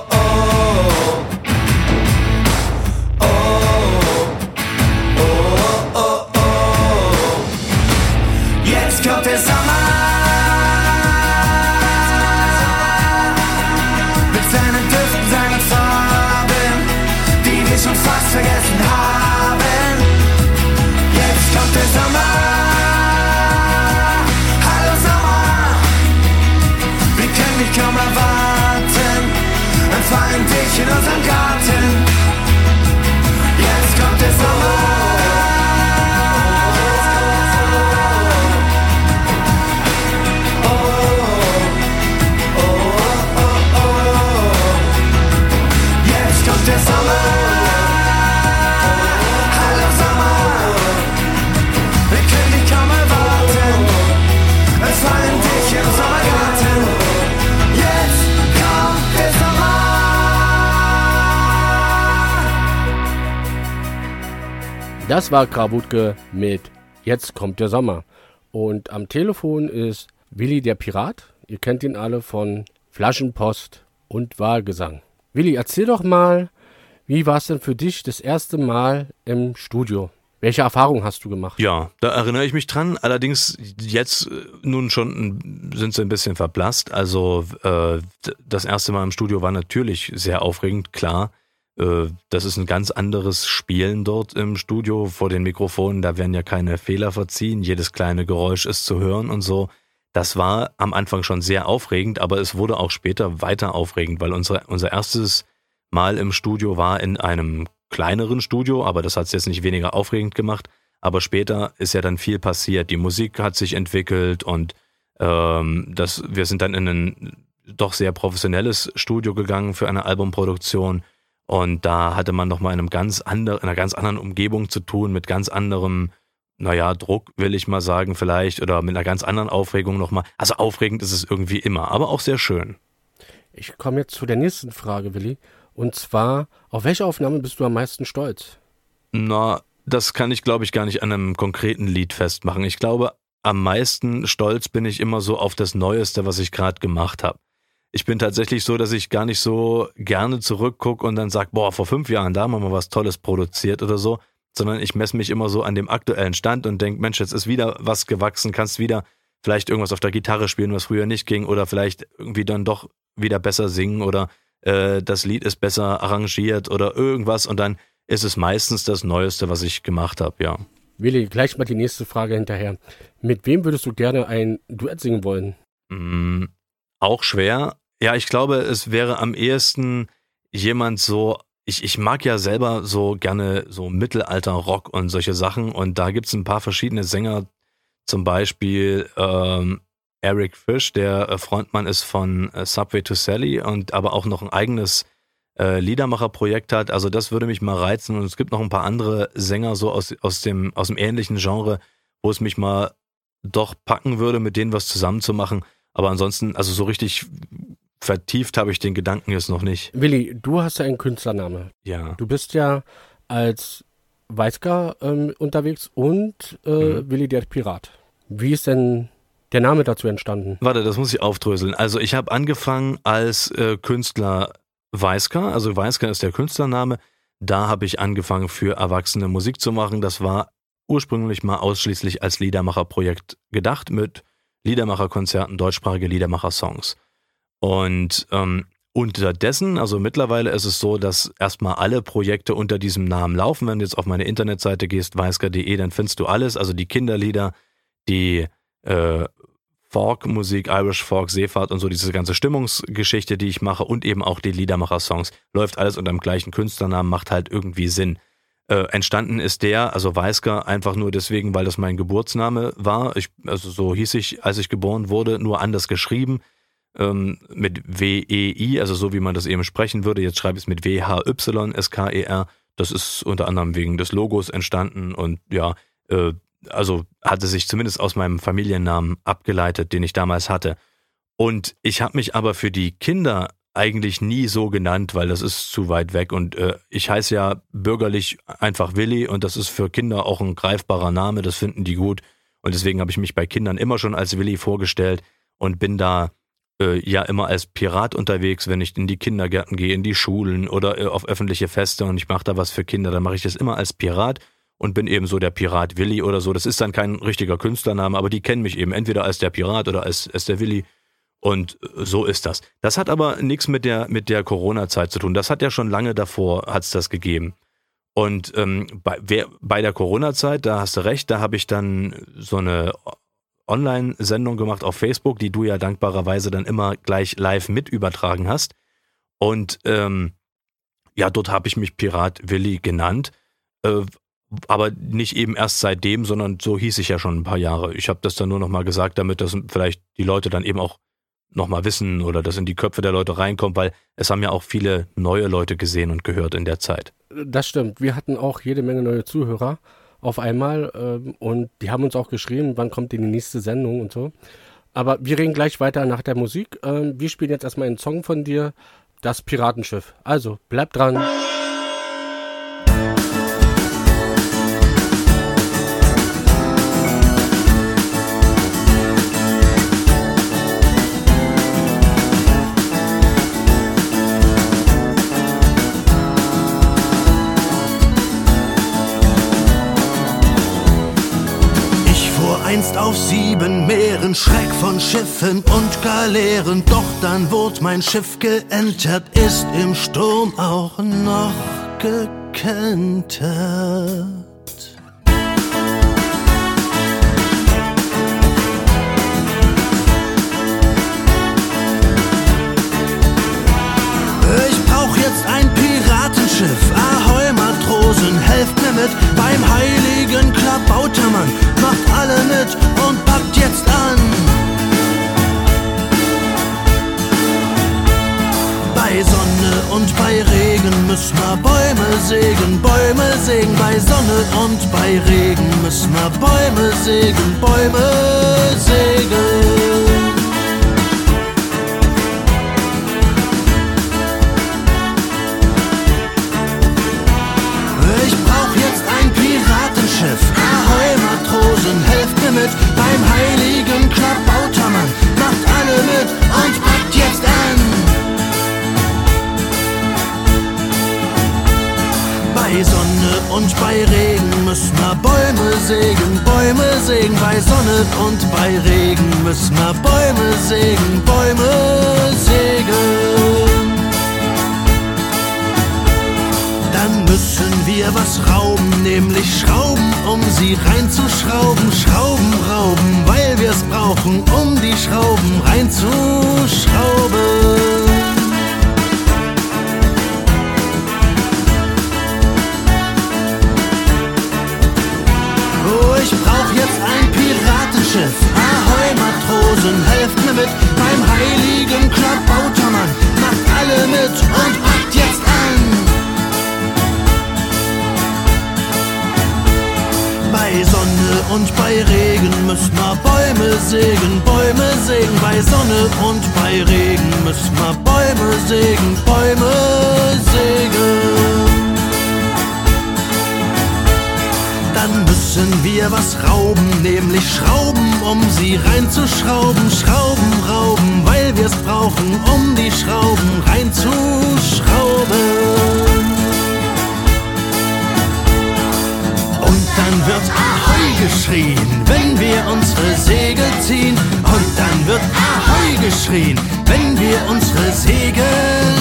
Empfangen dich in unserem Garten. Jetzt kommt der Sommer. Das war Krawutke mit Jetzt kommt der Sommer. Und am Telefon ist Willi der Pirat. Ihr kennt ihn alle von Flaschenpost und Wahlgesang. Willi, erzähl doch mal, wie war es denn für dich das erste Mal im Studio? Welche Erfahrung hast du gemacht? Ja, da erinnere ich mich dran. Allerdings jetzt äh, nun schon sind sie ein bisschen verblasst. Also äh, das erste Mal im Studio war natürlich sehr aufregend, klar. Äh, das ist ein ganz anderes Spielen dort im Studio vor den Mikrofonen. Da werden ja keine Fehler verziehen. Jedes kleine Geräusch ist zu hören und so. Das war am Anfang schon sehr aufregend, aber es wurde auch später weiter aufregend, weil unsere, unser erstes Mal im Studio war in einem kleineren Studio, aber das hat es jetzt nicht weniger aufregend gemacht. Aber später ist ja dann viel passiert. Die Musik hat sich entwickelt und ähm, das, wir sind dann in ein doch sehr professionelles Studio gegangen für eine Albumproduktion. Und da hatte man nochmal in einem ganz anderen, in einer ganz anderen Umgebung zu tun, mit ganz anderem, naja, Druck, will ich mal sagen, vielleicht, oder mit einer ganz anderen Aufregung nochmal. Also aufregend ist es irgendwie immer, aber auch sehr schön. Ich komme jetzt zu der nächsten Frage, Willi. Und zwar, auf welche Aufnahme bist du am meisten stolz? Na, das kann ich, glaube ich, gar nicht an einem konkreten Lied festmachen. Ich glaube, am meisten stolz bin ich immer so auf das Neueste, was ich gerade gemacht habe. Ich bin tatsächlich so, dass ich gar nicht so gerne zurückgucke und dann sage, boah, vor fünf Jahren, da haben wir mal was Tolles produziert oder so, sondern ich messe mich immer so an dem aktuellen Stand und denke, Mensch, jetzt ist wieder was gewachsen, kannst wieder vielleicht irgendwas auf der Gitarre spielen, was früher nicht ging, oder vielleicht irgendwie dann doch wieder besser singen oder äh, das Lied ist besser arrangiert oder irgendwas und dann ist es meistens das Neueste, was ich gemacht habe, ja. Willi, gleich mal die nächste Frage hinterher. Mit wem würdest du gerne ein Duett singen wollen? Mm, auch schwer. Ja, ich glaube, es wäre am ehesten jemand so, ich, ich mag ja selber so gerne so Mittelalter-Rock und solche Sachen und da gibt's ein paar verschiedene Sänger, zum Beispiel ähm, Eric Fish, der äh, Frontmann ist von äh, Subway to Sally und aber auch noch ein eigenes äh, Liedermacherprojekt hat. Also das würde mich mal reizen und es gibt noch ein paar andere Sänger so aus, aus, dem, aus dem ähnlichen Genre, wo es mich mal doch packen würde, mit denen was zusammenzumachen. Aber ansonsten, also so richtig vertieft habe ich den Gedanken jetzt noch nicht. Willi, du hast ja einen Künstlername. Ja. Du bist ja als Weißger ähm, unterwegs und äh, Mhm. Willi der Pirat. Wie ist denn der Name dazu entstanden? Warte, das muss ich aufdröseln. Also ich habe angefangen als äh, Künstler Weisker, also Weisker ist der Künstlername. Da habe ich angefangen für Erwachsene Musik zu machen. Das war ursprünglich mal ausschließlich als Liedermacherprojekt gedacht mit Liedermacherkonzerten, deutschsprachige Liedermacher-Songs. Und ähm, unterdessen, also mittlerweile ist es so, dass erstmal alle Projekte unter diesem Namen laufen. Wenn du jetzt auf meine Internetseite gehst, weisker.de, dann findest du alles, also die Kinderlieder, die äh, Folk-Musik, Irish Folk, Seefahrt und so diese ganze Stimmungsgeschichte, die ich mache und eben auch die Liedermacher-Songs. Läuft alles unter dem gleichen Künstlernamen, macht halt irgendwie Sinn. Äh, entstanden ist der, also Weisker, einfach nur deswegen, weil das mein Geburtsname war. Ich, also so hieß ich, als ich geboren wurde, nur anders geschrieben. Ähm, mit W-E-I, also so wie man das eben sprechen würde. Jetzt schreibe ich es mit W-H-Y-S-K-E-R. Das ist unter anderem wegen des Logos entstanden und ja, äh, also hatte sich zumindest aus meinem Familiennamen abgeleitet, den ich damals hatte. Und ich habe mich aber für die Kinder eigentlich nie so genannt, weil das ist zu weit weg. Und äh, ich heiße ja bürgerlich einfach Willi und das ist für Kinder auch ein greifbarer Name, das finden die gut. Und deswegen habe ich mich bei Kindern immer schon als Willi vorgestellt und bin da äh, ja immer als Pirat unterwegs, wenn ich in die Kindergärten gehe, in die Schulen oder äh, auf öffentliche Feste und ich mache da was für Kinder, dann mache ich das immer als Pirat und bin eben so der Pirat Willi oder so. Das ist dann kein richtiger Künstlername, aber die kennen mich eben entweder als der Pirat oder als, als der Willi. Und so ist das. Das hat aber nichts mit der, mit der Corona-Zeit zu tun. Das hat ja schon lange davor, hat's das gegeben. Und ähm, bei, wer, bei der Corona-Zeit, da hast du recht, da habe ich dann so eine Online-Sendung gemacht auf Facebook, die du ja dankbarerweise dann immer gleich live mit übertragen hast. Und ähm, ja, dort habe ich mich Pirat Willi genannt. Äh, aber nicht eben erst seitdem, sondern so hieß ich ja schon ein paar Jahre. Ich habe das dann nur nochmal gesagt, damit das vielleicht die Leute dann eben auch nochmal wissen oder das in die Köpfe der Leute reinkommt, weil es haben ja auch viele neue Leute gesehen und gehört in der Zeit. Das stimmt. Wir hatten auch jede Menge neue Zuhörer auf einmal ähm, und die haben uns auch geschrieben, wann kommt denn die nächste Sendung und so. Aber wir reden gleich weiter nach der Musik. Ähm, wir spielen jetzt erstmal einen Song von dir, das Piratenschiff. Also, bleibt dran. Auf sieben Meeren, Schreck von Schiffen und Galeeren. Doch dann wurde mein Schiff geentert, ist im Sturm auch noch gekentert. Ich brauch jetzt ein Piratenschiff. Ahoi, Matrosen, helft mir mit beim heiligen Klabautermann. Alle mit und packt jetzt an. Bei Sonne und bei Regen müssen wir Bäume sägen, Bäume sägen. Bei Sonne und bei Regen müssen wir Bäume sägen, Bäume sägen. Und bei Regen müssen wir Bäume sägen, Bäume sägen. Bei Sonne und bei Regen müssen wir Bäume sägen, Bäume sägen. Dann müssen wir was rauben, nämlich Schrauben, um sie reinzuschrauben. Schrauben rauben, weil wir es brauchen, um die Schrauben reinzuschrauben. Sägen, Bäume sägen. Bei Sonne und bei Regen müssen wir Bäume sägen, Bäume sägen. Dann müssen wir was rauben, nämlich Schrauben, um sie reinzuschrauben. Schrauben rauben, weil wir es brauchen, um die Schrauben reinzuschrauben. Wird Ahoi geschrien, wenn wir unsere Segel ziehen. Und dann wird Ahoi geschrien, wenn wir unsere Segel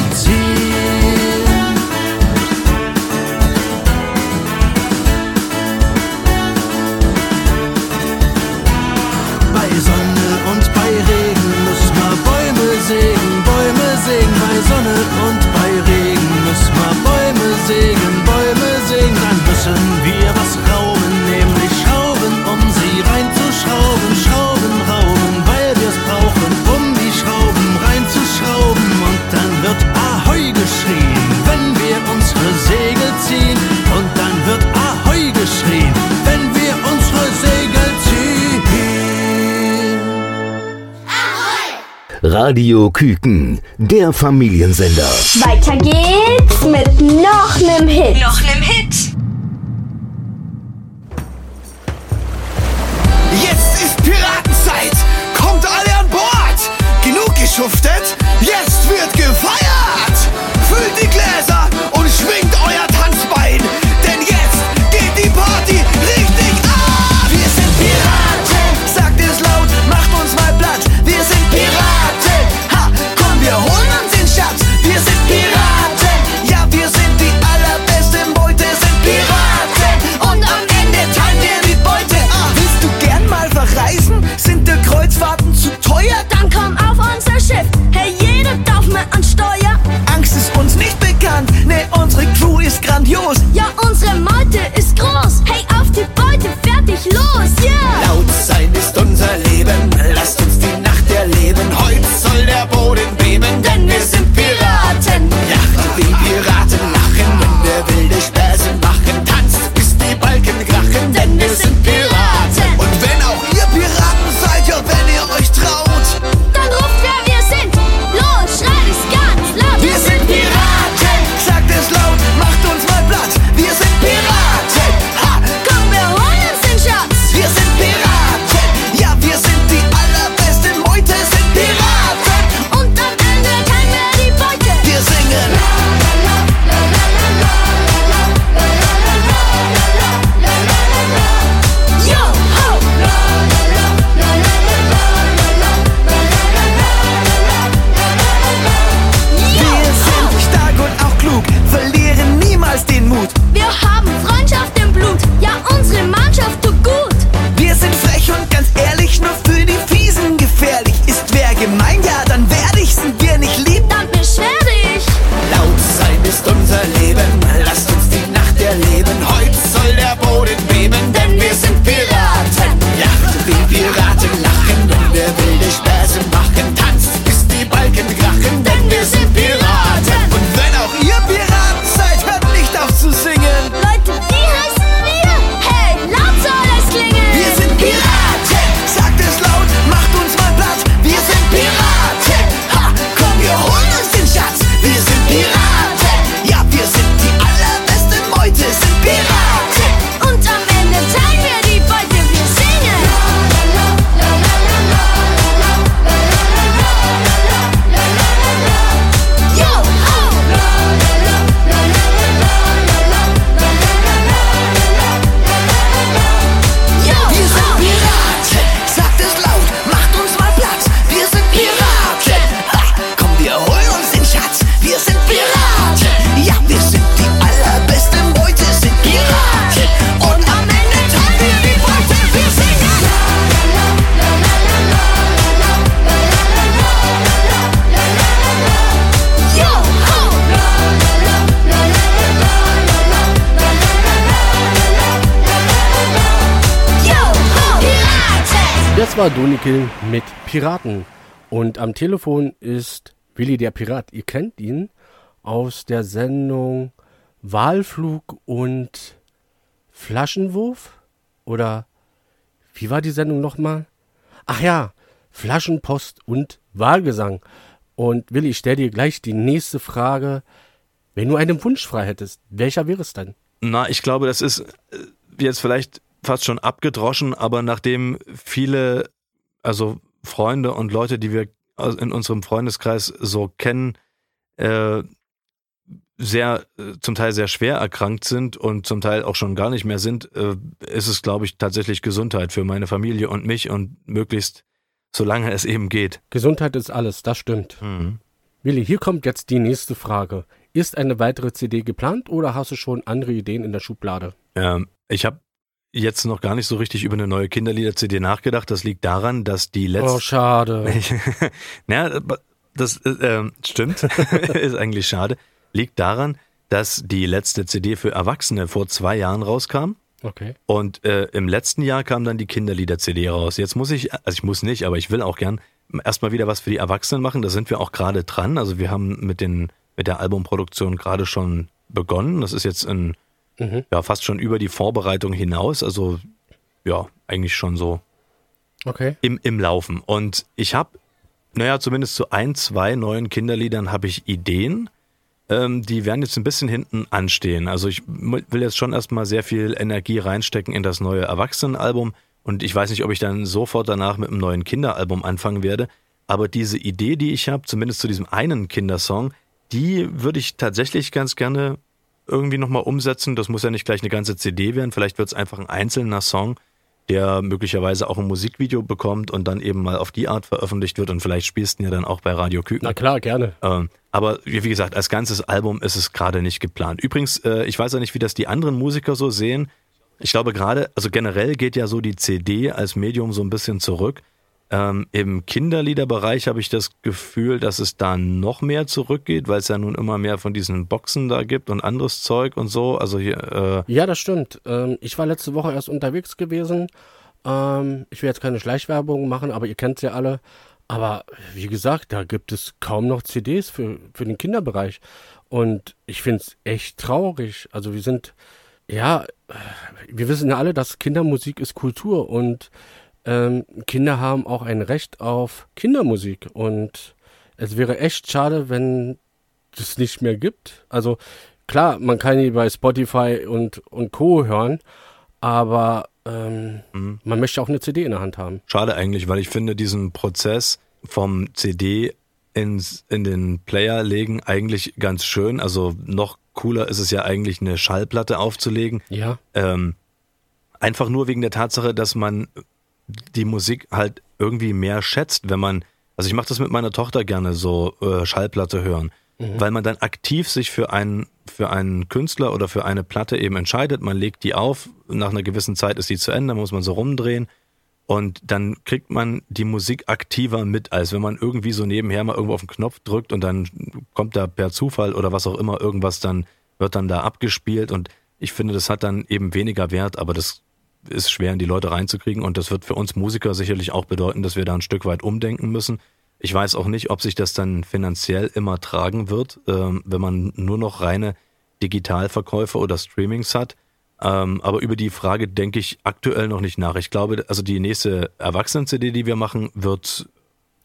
Radio Küken, der Familiensender. Weiter geht's mit noch nem Hit. Noch nem Hit. Piraten. Und am Telefon ist Willi der Pirat. Ihr kennt ihn aus der Sendung Wahlflug und Flaschenwurf? Oder wie war die Sendung nochmal? Ach ja, Flaschenpost und Wahlgesang. Und Willi, ich stelle dir gleich die nächste Frage. Wenn du einen Wunsch frei hättest, welcher wäre es denn? Na, ich glaube, das ist äh, jetzt vielleicht fast schon abgedroschen, aber nachdem viele, also Freunde und Leute, die wir in unserem Freundeskreis so kennen, äh, sehr, äh, zum Teil sehr schwer erkrankt sind und zum Teil auch schon gar nicht mehr sind, äh, ist es, glaube ich, tatsächlich Gesundheit für meine Familie und mich und möglichst solange es eben geht. Gesundheit ist alles, das stimmt. Willi, hier kommt jetzt die nächste Frage. Ist eine weitere CD geplant oder hast du schon andere Ideen in der Schublade? Ähm, ich habe jetzt noch gar nicht so richtig über eine neue Kinderlieder-CD nachgedacht. Das liegt daran, dass die letzte. Oh, schade. ja, aber das äh, ähm, stimmt. ist eigentlich schade. Liegt daran, dass die letzte CD für Erwachsene vor zwei Jahren rauskam. Okay. Und äh, im letzten Jahr kam dann die Kinderlieder-CD raus. Jetzt muss ich, also ich muss nicht, aber ich will auch gern erstmal wieder was für die Erwachsenen machen. Da sind wir auch gerade dran. Also wir haben mit den mit der Albumproduktion gerade schon begonnen. Das ist jetzt in, Mhm. ja, fast schon über die Vorbereitung hinaus. Also ja, eigentlich schon so Okay. im, im Laufen. Und ich habe, naja, zumindest zu ein, zwei neuen Kinderliedern habe ich Ideen. Ähm, die werden jetzt ein bisschen hinten anstehen. Also ich will jetzt schon erstmal sehr viel Energie reinstecken in das neue Erwachsenenalbum. Und ich weiß nicht, ob ich dann sofort danach mit einem neuen Kinderalbum anfangen werde. Aber diese Idee, die ich habe, zumindest zu diesem einen Kindersong, die würde ich tatsächlich ganz gerne irgendwie nochmal umsetzen. Das muss ja nicht gleich eine ganze CD werden. Vielleicht wird es einfach ein einzelner Song, der möglicherweise auch ein Musikvideo bekommt und dann eben mal auf die Art veröffentlicht wird. Und vielleicht spielst du ihn ja dann auch bei Radio Küken. Na klar, gerne. Ähm, aber wie wie gesagt, als ganzes Album ist es gerade nicht geplant. Übrigens, äh, ich weiß ja nicht, wie das die anderen Musiker so sehen. Ich glaube gerade, also generell geht ja so die CD als Medium so ein bisschen zurück. Ähm, Im Kinderliederbereich habe ich das Gefühl, dass es da noch mehr zurückgeht, weil es ja nun immer mehr von diesen Boxen da gibt und anderes Zeug und so. Also hier, äh, Ja, das stimmt. Ähm, ich war letzte Woche erst unterwegs gewesen. Ähm, ich will jetzt keine Schleichwerbung machen, aber ihr kennt sie ja alle. Aber wie gesagt, da gibt es kaum noch CDs für, für den Kinderbereich. Und ich finde es echt traurig. Also wir sind, ja, wir wissen ja alle, dass Kindermusik ist Kultur und ähm, Kinder haben auch ein Recht auf Kindermusik. Und es wäre echt schade, wenn es nicht mehr gibt. Also klar, man kann die bei Spotify und, und Co. hören, aber ähm, man möchte auch eine CD in der Hand haben. Schade eigentlich, weil ich finde diesen Prozess vom CD ins, in den Player legen eigentlich ganz schön. Also noch cooler ist es ja eigentlich, eine Schallplatte aufzulegen. Ja. Ähm, einfach nur wegen der Tatsache, dass man die Musik halt irgendwie mehr schätzt, wenn man, also ich mache das mit meiner Tochter gerne so, äh, Schallplatte hören, Mhm. weil man dann aktiv sich für einen, für einen Künstler oder für eine Platte eben entscheidet, man legt die auf, nach einer gewissen Zeit ist die zu Ende, muss man so rumdrehen. Und dann kriegt man die Musik aktiver mit, als wenn man irgendwie so nebenher mal irgendwo auf den Knopf drückt und dann kommt da per Zufall oder was auch immer irgendwas dann, wird dann da abgespielt. Und ich finde, das hat dann eben weniger Wert, aber das ist schwer in die Leute reinzukriegen und das wird für uns Musiker sicherlich auch bedeuten, dass wir da ein Stück weit umdenken müssen. Ich weiß auch nicht, ob sich das dann finanziell immer tragen wird, ähm, wenn man nur noch reine Digitalverkäufe oder Streamings hat. Ähm, aber über die Frage denke ich aktuell noch nicht nach. Ich glaube, also die nächste Erwachsenen-CD, die wir machen, wird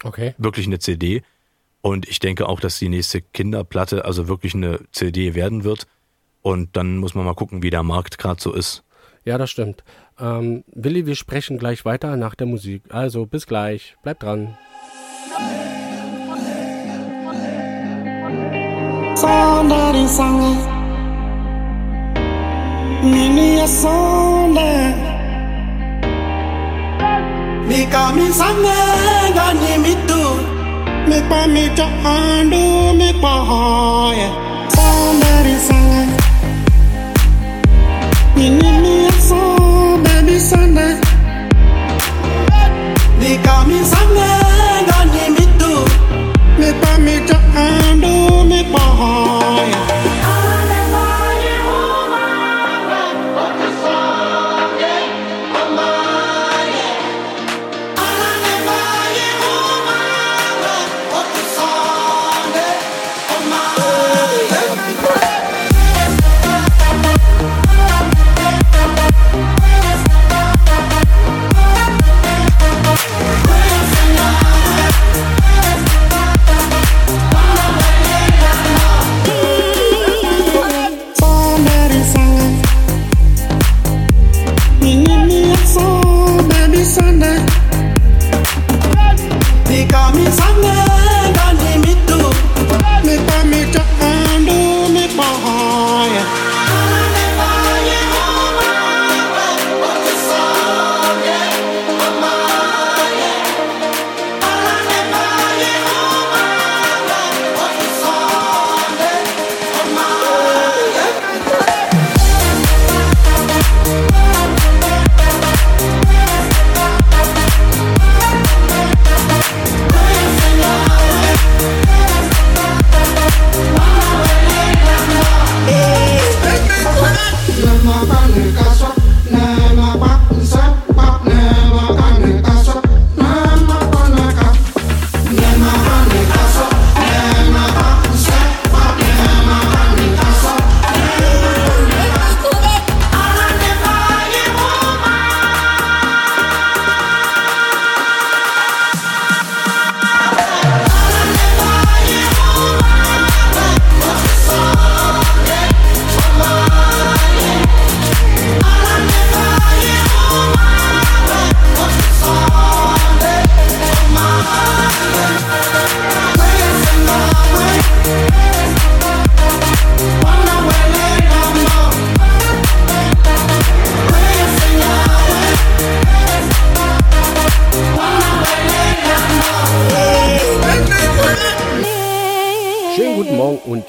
Okay. wirklich eine CD. Und ich denke auch, dass die nächste Kinderplatte also wirklich eine CD werden wird. Und dann muss man mal gucken, wie der Markt gerade so ist. Ja, das stimmt. Ähm, Willi, wir sprechen gleich weiter nach der Musik. Also bis gleich. Bleibt dran. Sunday. Mi kami sange gani mitu. Mi pa mi to andu mi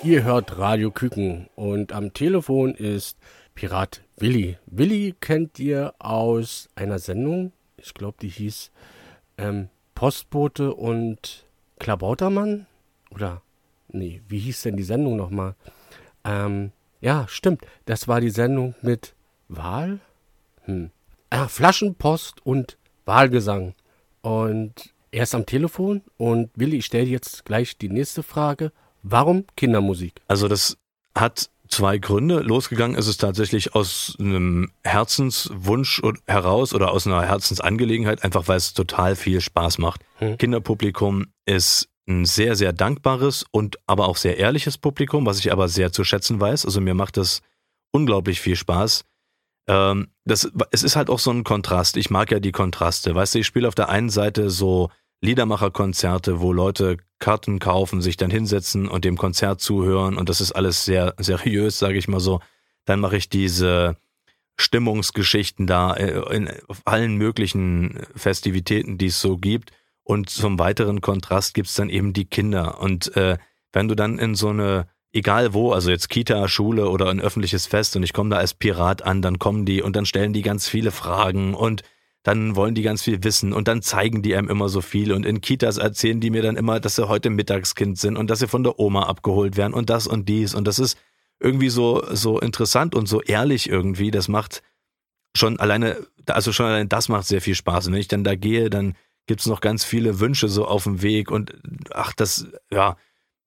ihr hört Radio Küken. Und am Telefon ist Pirat Willi. Willi kennt ihr aus einer Sendung, ich glaube, die hieß ähm, Postbote und Klabautermann? Oder, nee, wie hieß denn die Sendung nochmal? Ähm, ja, stimmt, das war die Sendung mit Wahl? Hm. Ah, Flaschenpost und Wahlgesang. Und er ist am Telefon und Willi, ich stelle jetzt gleich die nächste Frage. Warum Kindermusik? Also das hat zwei Gründe. Losgegangen ist es tatsächlich aus einem Herzenswunsch heraus oder aus einer Herzensangelegenheit, einfach weil es total viel Spaß macht. Hm. Kinderpublikum ist ein sehr, sehr dankbares und aber auch sehr ehrliches Publikum, was ich aber sehr zu schätzen weiß. Also mir macht das unglaublich viel Spaß. Ähm, das, es ist halt auch so ein Kontrast. Ich mag ja die Kontraste. Weißt du, ich spiele auf der einen Seite so Liedermacherkonzerte, wo Leute Karten kaufen, sich dann hinsetzen und dem Konzert zuhören und das ist alles sehr seriös, sage ich mal so. Dann mache ich diese Stimmungsgeschichten da äh, in allen möglichen Festivitäten, die es so gibt. Und zum weiteren Kontrast gibt's dann eben die Kinder. Und äh, wenn du dann in so eine egal wo, also jetzt Kita, Schule oder ein öffentliches Fest und ich komme da als Pirat an, dann kommen die und dann stellen die ganz viele Fragen und dann wollen die ganz viel wissen und dann zeigen die einem immer so viel und in Kitas erzählen die mir dann immer, dass sie heute Mittagskind sind und dass sie von der Oma abgeholt werden und das und dies und das ist irgendwie so so interessant und so ehrlich irgendwie, das macht schon alleine also schon allein das macht sehr viel Spaß und wenn ich dann da gehe, dann gibt's noch ganz viele Wünsche so auf dem Weg und ach das ja,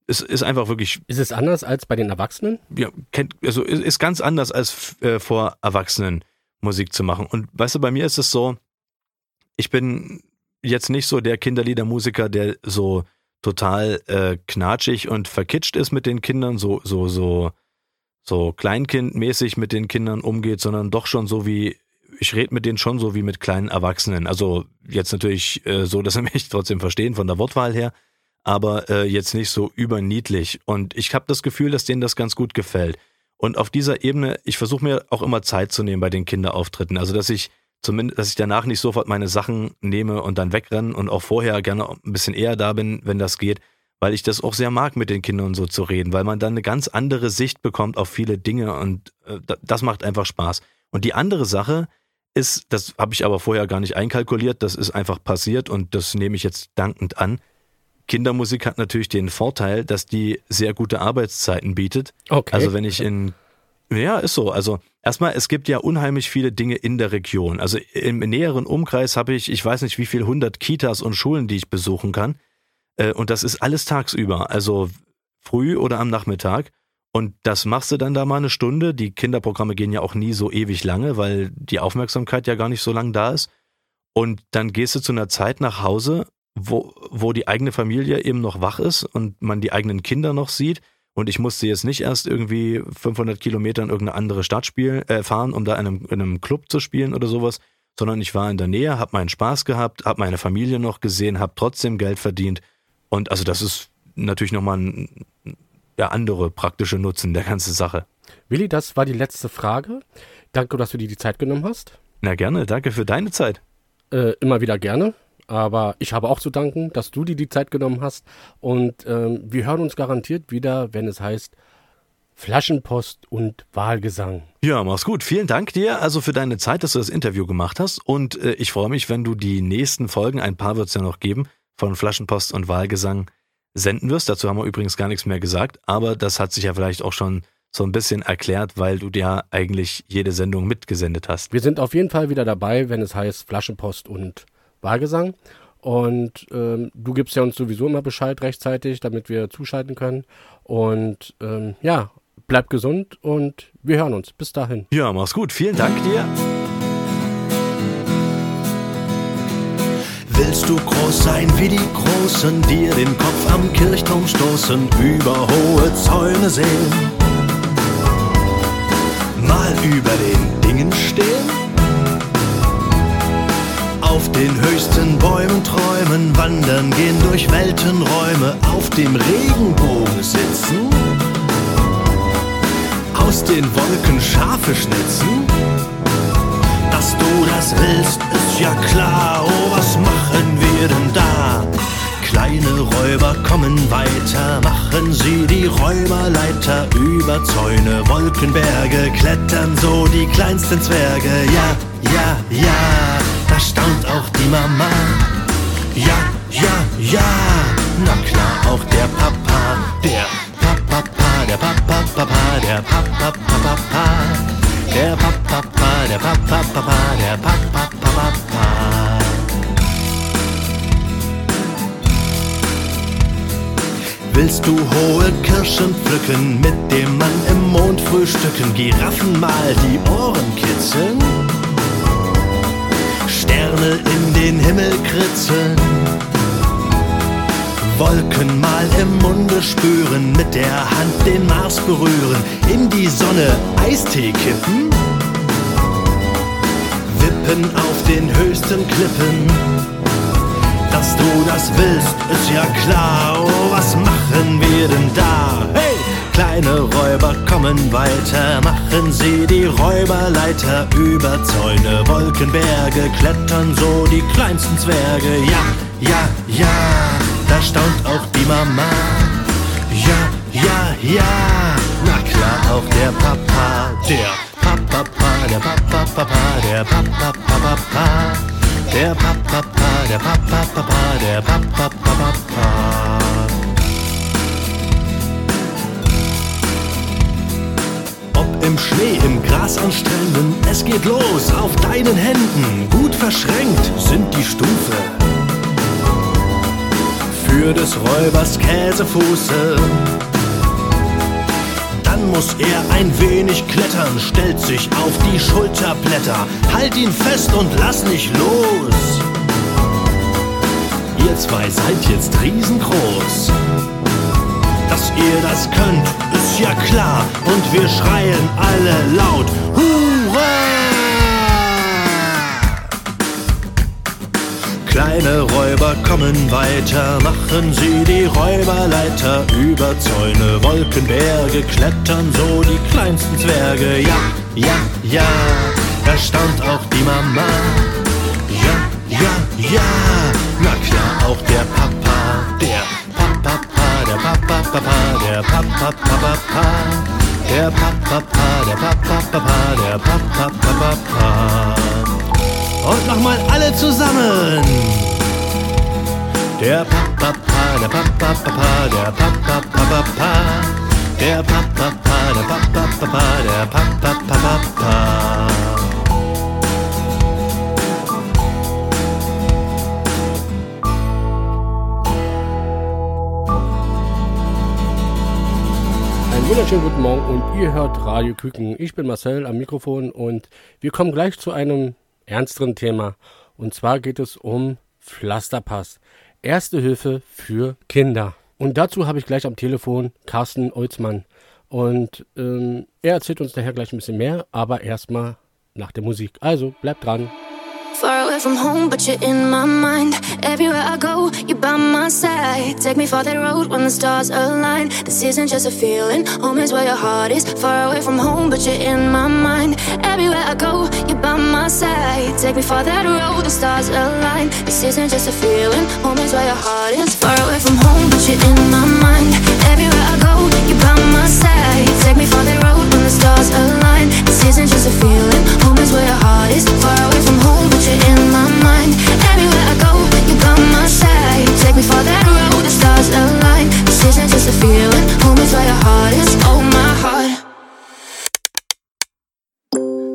es ist einfach wirklich. Ist es anders als bei den Erwachsenen? Ja, kennt, also ist, ist ganz anders als äh, vor Erwachsenen Musik zu machen. Und weißt du, bei mir ist es so, ich bin jetzt nicht so der Kinderliedermusiker, der so total äh, knatschig und verkitscht ist mit den Kindern, so, so, so, so kleinkindmäßig mit den Kindern umgeht, sondern doch schon so wie, ich rede mit denen schon so wie mit kleinen Erwachsenen. Also jetzt natürlich äh, so, dass sie mich trotzdem verstehen von der Wortwahl her aber äh, jetzt nicht so überniedlich. Und ich habe das Gefühl, dass denen das ganz gut gefällt. Und auf dieser Ebene, ich versuche mir auch immer Zeit zu nehmen bei den Kinderauftritten. Also dass ich zumindest, dass ich danach nicht sofort meine Sachen nehme und dann wegrenne und auch vorher gerne ein bisschen eher da bin, wenn das geht, weil ich das auch sehr mag, mit den Kindern so zu reden, weil man dann eine ganz andere Sicht bekommt auf viele Dinge und äh, das macht einfach Spaß. Und die andere Sache ist, das habe ich aber vorher gar nicht einkalkuliert, das ist einfach passiert und das nehme ich jetzt dankend an Kindermusik hat natürlich den Vorteil, dass die sehr gute Arbeitszeiten bietet. Okay. Also wenn ich in ja, ist so. Also erstmal, es gibt ja unheimlich viele Dinge in der Region. Also im näheren Umkreis habe ich, ich weiß nicht wie viel, hundert Kitas und Schulen, die ich besuchen kann. Äh, und das ist alles tagsüber, also früh oder am Nachmittag. Und das machst du dann da mal eine Stunde. Die Kinderprogramme gehen ja auch nie so ewig lange, weil die Aufmerksamkeit ja gar nicht so lang da ist. Und dann gehst du zu einer Zeit nach Hause wo, wo die eigene Familie eben noch wach ist und man die eigenen Kinder noch sieht. Und ich musste jetzt nicht erst irgendwie 500 Kilometer in irgendeine andere Stadt spielen, äh, fahren, um da in einem, in einem Club zu spielen oder sowas, sondern ich war in der Nähe, habe meinen Spaß gehabt, habe meine Familie noch gesehen, habe trotzdem Geld verdient. Und also das ist natürlich nochmal ein der andere praktische Nutzen der ganzen Sache. Willi, das war die letzte Frage. Danke, dass du dir die Zeit genommen hast. Na gerne, danke für deine Zeit. Äh, immer wieder gerne. Aber ich habe auch zu danken, dass du dir die Zeit genommen hast. Und ähm, wir hören uns garantiert wieder, wenn es heißt Flaschenpost und Wahlgesang. Ja, mach's gut. Vielen Dank dir also für deine Zeit, dass du das Interview gemacht hast. Und äh, ich freue mich, wenn du die nächsten Folgen, ein paar wird es ja noch geben, von Flaschenpost und Wahlgesang senden wirst. Dazu haben wir übrigens gar nichts mehr gesagt, aber das hat sich ja vielleicht auch schon so ein bisschen erklärt, weil du dir eigentlich jede Sendung mitgesendet hast. Wir sind auf jeden Fall wieder dabei, wenn es heißt Flaschenpost und Wahlgesang. Und ähm, du gibst ja uns sowieso immer Bescheid rechtzeitig, damit wir zuschalten können. Und ähm, ja, bleib gesund und wir hören uns. Bis dahin. Ja, mach's gut. Vielen Dank dir. Willst du groß sein wie die Großen, dir den Kopf am Kirchturm stoßen, über hohe Zäune sehen, mal über den Dingen stehen? Auf den höchsten Bäumen träumen, wandern gehen durch Weltenräume, auf dem Regenbogen sitzen, aus den Wolken Schafe schnitzen. Dass du das willst, ist ja klar, oh, was machen wir denn da? Kleine Räuber kommen weiter, machen sie die Räuberleiter über Zäune, Wolkenberge, klettern so die kleinsten Zwerge. Ja, ja, ja, staunt auch die Mama. Ja, ja, ja, na klar auch der Papa, der Papa, der Papa, Papa, der Papa, Papa, der Papa, der Papa, Papa, der Papa, Papa. Willst du hohe Kirschen pflücken, mit dem Mann im Mond frühstücken, Giraffen mal die Ohren kitzeln? Sterne in den Himmel kritzeln, Wolken mal im Munde spüren, mit der Hand den Mars berühren, in die Sonne Eistee kippen, wippen auf den höchsten Klippen. Dass du das willst, ist ja klar. Oh, was machen wir denn da? Kleine Räuber kommen weiter, machen sie die Räuberleiter über Zäune, Wolkenberge, klettern so die kleinsten Zwerge. Ja, ja, ja, da staunt auch die Mama. Ja, ja, ja, na klar auch der Papa, der Papa, der Papa, Papa, der Papa, Papa, Papa. Der Papa, der Papa, Papa, der Papa, Papa, Papa. Im Schnee, im Gras an Stränden, es geht los auf deinen Händen. Gut verschränkt sind die Stufe. Für des Räubers Käsefuße. Dann muss er ein wenig klettern, stellt sich auf die Schulterblätter. Halt ihn fest und lass nicht los. Ihr zwei seid jetzt riesengroß. Dass ihr das könnt, ist ja klar. Und wir schreien alle laut. Kleine Räuber kommen weiter, machen sie die Räuberleiter über Zäune, Wolkenberge, klettern so die kleinsten Zwerge. Ja, ja, ja, da staunt auch die Mama. Ja, ja, ja, na klar auch der Papa, der Papa, Papa, der Papa, Papa, Papa. Der Papa, der Papa, Papa, der Papa, Papa, Papa. Und nochmal alle zusammen. Der Papa, der Papa, Papa, der Papa, Papa, Papa. Der Papa, der Papa, Papa, der Papa, Papa, Papa. Wunderschönen guten Morgen und ihr hört Radio Küken. Ich bin Marcel am Mikrofon und wir kommen gleich zu einem ernsteren Thema. Und zwar geht es um Pflasterpass. Erste Hilfe für Kinder. Und dazu habe ich gleich am Telefon Carsten Olzmann. Und ähm, er erzählt uns daher gleich ein bisschen mehr, aber erstmal nach der Musik. Also bleibt dran. Far away from home, but you're in my mind. Everywhere I go, you're by my side. Take me for that road when the stars align. This isn't just a feeling, home is where your heart is. Far away from home, but you're in my mind. Everywhere I go, you're by my side. Take me for that road, the stars align. This isn't just a feeling, home is where your heart is. Far away from home, but you're in my mind. Everywhere I go, you're by my side. When the stars align. This isn't just a feeling, home is where your heart is. Far away from home, but you're in my mind. Everywhere I go, you're by my side. Take me for that road, the stars align. This isn't just a feeling, home is where your heart is. Oh, my heart.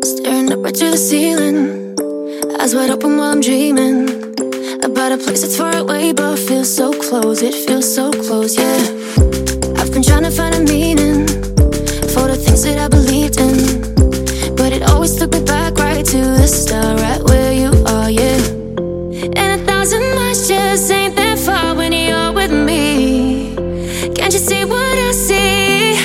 Staring up right to the ceiling, eyes wide open while I'm dreaming about a place that's far away but feels so close. It feels so close, yeah. I've been trying to find a meaning things that I believed in, but it always took me back right to the start, right where you are, yeah. And a thousand miles just ain't that far when you're with me. Can't you see what I see?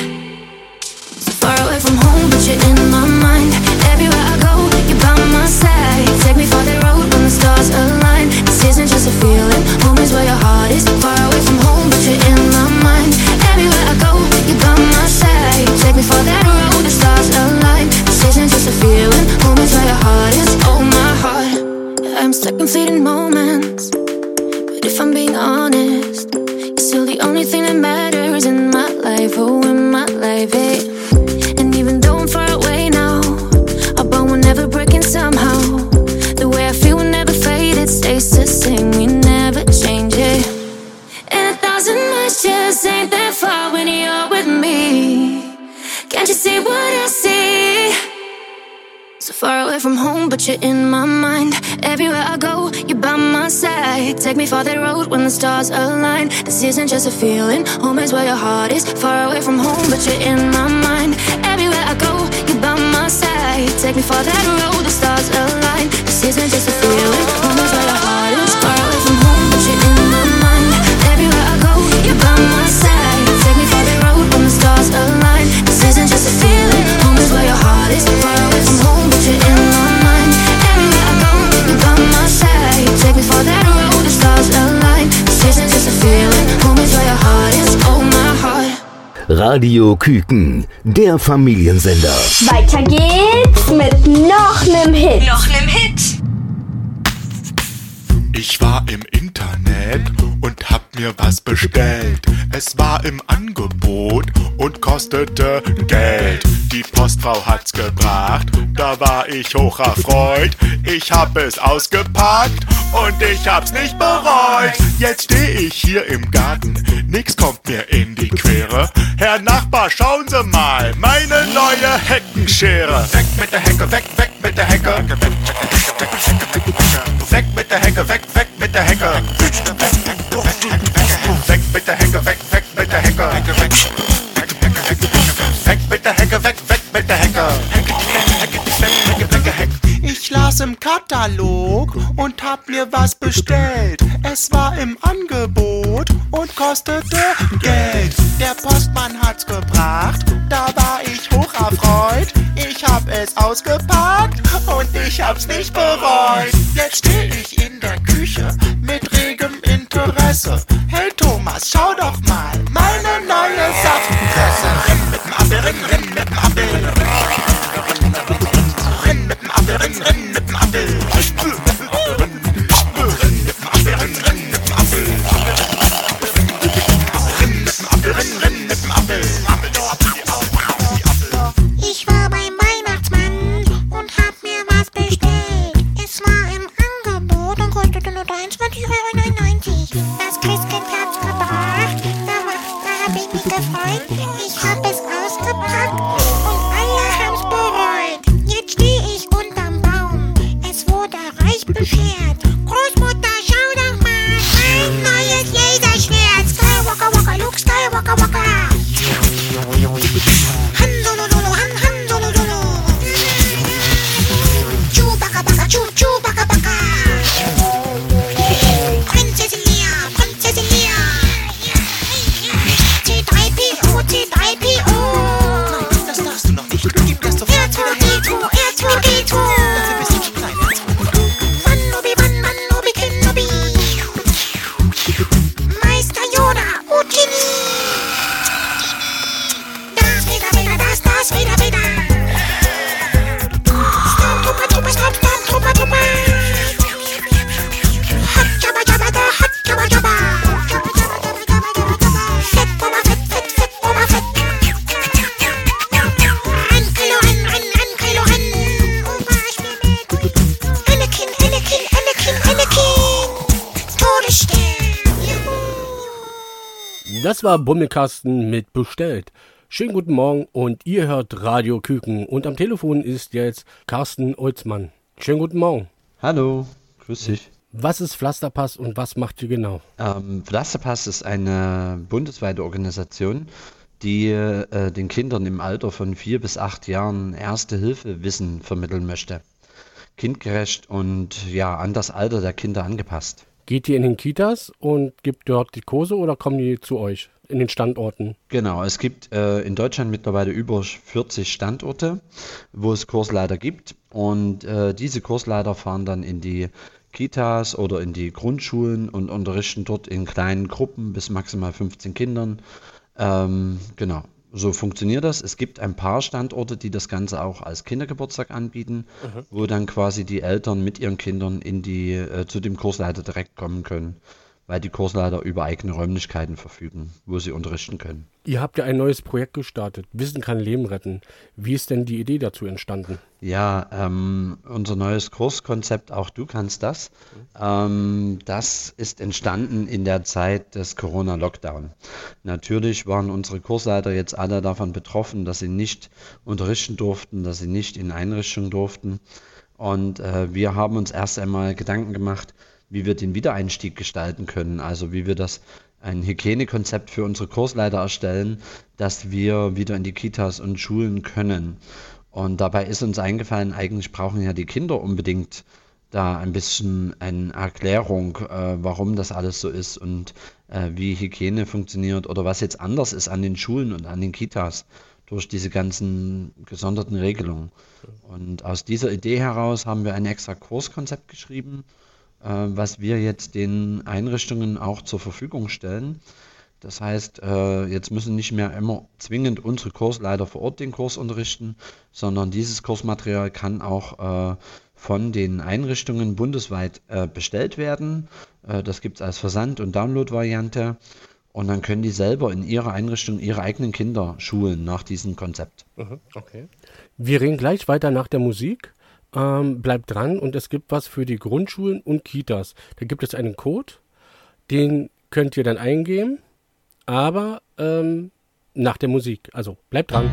So far away from home, but you're in my mind. Everywhere I go, you're by my side. Take me for the road when the stars align. This isn't just a feeling, home is where your heart is. Far away from home, but you're in my mind. Everywhere I go, you're by my Take me for that road, the stars align. Just a feeling, your heart my heart, I'm stuck in fleeting moments. But if I'm being honest You're still the only thing that matters in my life. Oh, in my life, eh? Can't you see what I see? So far away from home, but you're in my mind. Everywhere I go, you're by my side. Take me for that road when the stars align. This isn't just a feeling, home is where your heart is. Far away from home, but you're in my mind. Everywhere I go, you're by my side. Take me for that road, the stars align. This isn't just a feeling, home is where Radio Küken, der Familiensender. Weiter geht's mit noch nem Hit. Noch nem Hit. Ich war im Internet und hab mir was bestellt. Es war im Angebot und kostete Geld. Die Postfrau hat's gebracht, da war ich hoch erfreut. Ich hab es ausgepackt und ich hab's nicht bereut. Jetzt steh ich hier im Garten, nix kommt mir in die Quere. Herr Nachbar, schauen Sie mal, meine neue Heckenschere. Weg mit der Hecke, weg, weg mit der Hecke. Weg mit der Hecke, weg, weg mit der Hecke. Weg mit der Hecke, weg, weg mit der Hecke. Weg mit der Hecke, weg, weg mit der Hecke. Ich las im Katalog und hab mir was bestellt. Es war im Angebot und kostete Geld. Der Postmann hat's gebracht, da war ich hoch erfreut. Ich hab es ausgepackt ich hab's nicht bereut. Jetzt steh ich in der Küche mit regem Interesse. Hey Thomas, schau doch mal, Das war Bummelkasten mit bestellt. Schönen guten Morgen und ihr hört Radio Küken und am Telefon ist jetzt Carsten Olzmann. Schönen guten Morgen. Hallo, grüß dich. Was ist Pflasterpass und was macht ihr genau? Ähm, Pflasterpass ist eine bundesweite Organisation, die äh, den Kindern im Alter von vier bis acht Jahren Erste-Hilfe-Wissen vermitteln möchte. Kindgerecht und ja, an das Alter der Kinder angepasst. Geht ihr in den Kitas und gibt dort die Kurse oder kommen die zu euch in den Standorten? Genau, es gibt äh, in Deutschland mittlerweile über 40 Standorte, wo es Kursleiter gibt. Und äh, diese Kursleiter fahren dann in die Kitas oder in die Grundschulen und unterrichten dort in kleinen Gruppen bis maximal 15 Kindern. Ähm, genau, so funktioniert das. Es gibt ein paar Standorte, die das Ganze auch als Kindergeburtstag anbieten, Mhm. wo dann quasi die Eltern mit ihren Kindern in die, äh, zu dem Kursleiter direkt kommen können. Weil die Kursleiter über eigene Räumlichkeiten verfügen, wo sie unterrichten können. Ihr habt ja ein neues Projekt gestartet. Wissen kann Leben retten. Wie ist denn die Idee dazu entstanden? Ja, ähm, unser neues Kurskonzept, auch du kannst das, ähm, das ist entstanden in der Zeit des Corona-Lockdown. Natürlich waren unsere Kursleiter jetzt alle davon betroffen, dass sie nicht unterrichten durften, dass sie nicht in Einrichtungen durften. Und äh, wir haben uns erst einmal Gedanken gemacht, wie wir den Wiedereinstieg gestalten können, also wie wir das ein Hygienekonzept für unsere Kursleiter erstellen, dass wir wieder in die Kitas und Schulen können. Und dabei ist uns eingefallen, eigentlich brauchen ja die Kinder unbedingt da ein bisschen eine Erklärung, äh, warum das alles so ist und äh, wie Hygiene funktioniert oder was jetzt anders ist an den Schulen und an den Kitas durch diese ganzen gesonderten Regelungen. Und aus dieser Idee heraus haben wir ein extra Kurskonzept geschrieben, was wir jetzt den Einrichtungen auch zur Verfügung stellen. Das heißt, äh, jetzt müssen nicht mehr immer zwingend unsere Kursleiter vor Ort den Kurs unterrichten, sondern dieses Kursmaterial kann auch äh, von den Einrichtungen bundesweit bestellt werden. Das gibt es als Versand- und Download-Variante. Und dann können die selber in ihrer Einrichtung ihre eigenen Kinder schulen nach diesem Konzept. Mhm, Okay. Wir reden gleich weiter nach der Musik. Ähm, bleibt dran und es gibt was für die Grundschulen und Kitas. Da gibt es einen Code, den könnt ihr dann eingeben, aber ähm, nach der Musik. Also bleibt dran.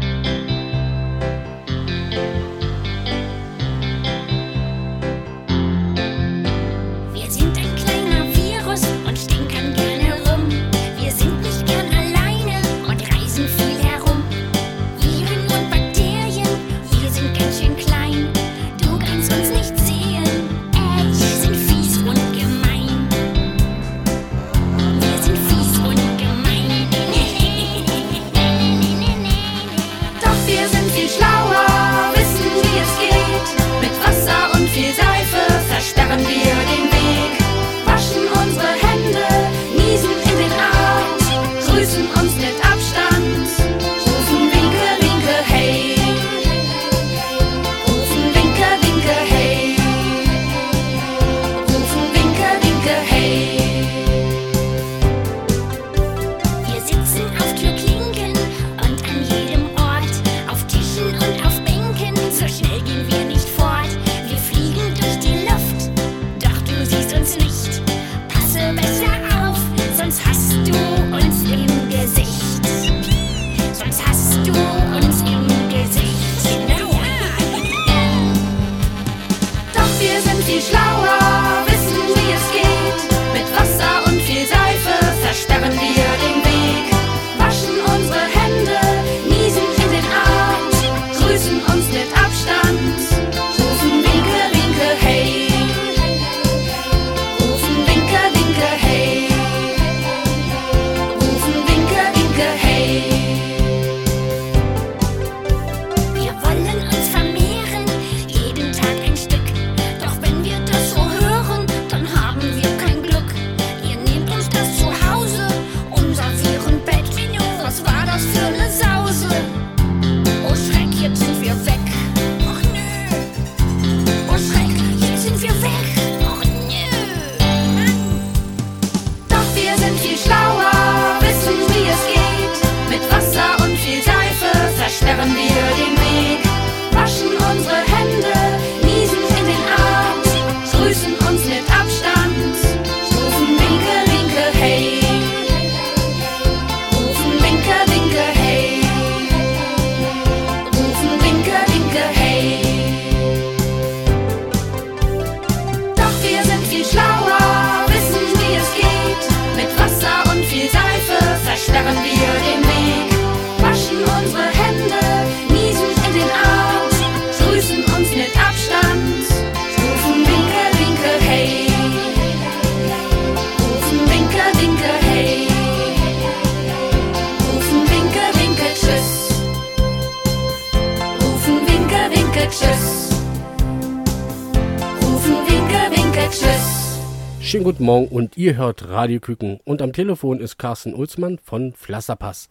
Guten Morgen und ihr hört Radio Küken. Und am Telefon ist Carsten Ulzmann von Flasserpass.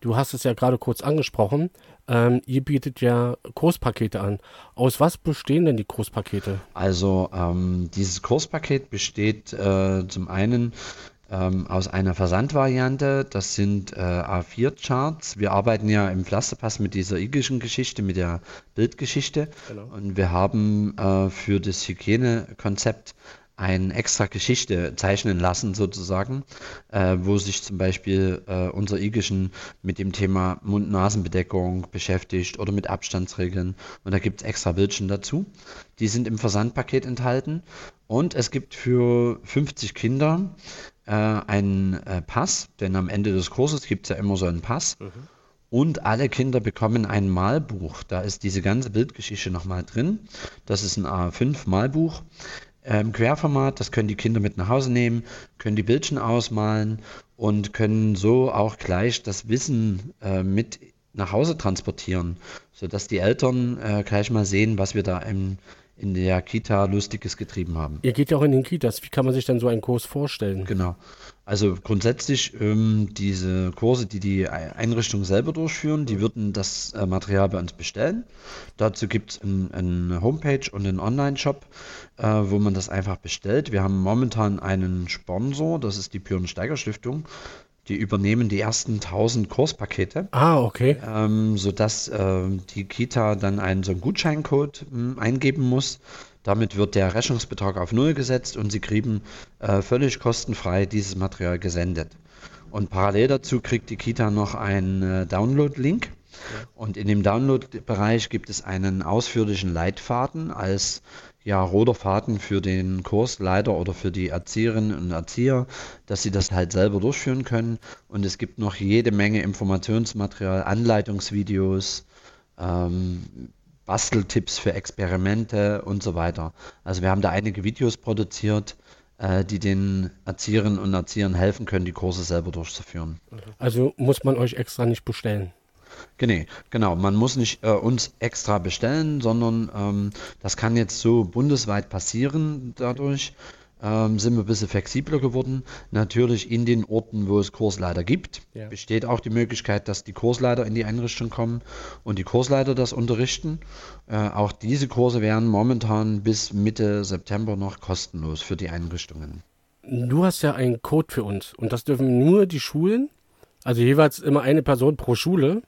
Du hast es ja gerade kurz angesprochen. Ähm, ihr bietet ja Kurspakete an. Aus was bestehen denn die Kurspakete? Also ähm, dieses Kurspaket besteht äh, zum einen ähm, aus einer Versandvariante. Das sind äh, A4-Charts. Wir arbeiten ja im Pflasterpass mit dieser igischen Geschichte, mit der Bildgeschichte. Genau. Und wir haben äh, für das Hygienekonzept eine extra Geschichte zeichnen lassen, sozusagen, äh, wo sich zum Beispiel äh, unser Igischen mit dem Thema Mund-Nasen-Bedeckung beschäftigt oder mit Abstandsregeln. Und da gibt es extra Bildchen dazu. Die sind im Versandpaket enthalten. Und es gibt für 50 Kinder äh, einen äh, Pass, denn am Ende des Kurses gibt es ja immer so einen Pass. Und alle Kinder bekommen ein Malbuch. Da ist diese ganze Bildgeschichte nochmal drin. Das ist ein A5-Malbuch ähm, Querformat. Das können die Kinder mit nach Hause nehmen, können die Bildchen ausmalen und können so auch gleich das Wissen äh, mit nach Hause transportieren, sodass die Eltern äh, gleich mal sehen, was wir da im, in der Kita Lustiges getrieben haben. Ihr geht ja auch in den Kitas. Wie kann man sich dann so einen Kurs vorstellen? Genau. Also grundsätzlich ähm, diese Kurse, die die Ei- Einrichtungen selber durchführen, die würden das äh, Material bei uns bestellen. Dazu gibt es ein, eine Homepage und einen Online-Shop, äh, wo man das einfach bestellt. Wir haben momentan einen Sponsor, das ist die Björn Stiftung. Die übernehmen die ersten 1000 Kurspakete. Ah, okay. Ähm, sodass äh, die Kita dann einen so einen Gutscheincode ähm, eingeben muss. Damit wird der Rechnungsbetrag auf Null gesetzt und sie kriegen äh, völlig kostenfrei dieses Material gesendet. Und parallel dazu kriegt die Kita noch einen äh, Download-Link. Und in dem Download-Bereich gibt es einen ausführlichen Leitfaden als ja, roter Faden für den Kursleiter oder für die Erzieherinnen und Erzieher, dass sie das halt selber durchführen können. Und es gibt noch jede Menge Informationsmaterial, Anleitungsvideos, ähm, Basteltipps für Experimente und so weiter. Also wir haben da einige Videos produziert, äh, die den Erzieherinnen und Erziehern helfen können, die Kurse selber durchzuführen. Also muss man euch extra nicht bestellen. Genau, genau. Man muss nicht äh, uns extra bestellen, sondern ähm, das kann jetzt so bundesweit passieren. Dadurch ähm, sind wir ein bisschen flexibler geworden. Natürlich in den Orten, wo es Kursleiter gibt, Ja. besteht auch die Möglichkeit, dass die Kursleiter in die Einrichtung kommen und die Kursleiter das unterrichten. Äh, auch diese Kurse wären momentan bis Mitte September noch kostenlos für die Einrichtungen. Du hast ja einen Code für uns und das dürfen nur die Schulen, also jeweils immer eine Person pro Schule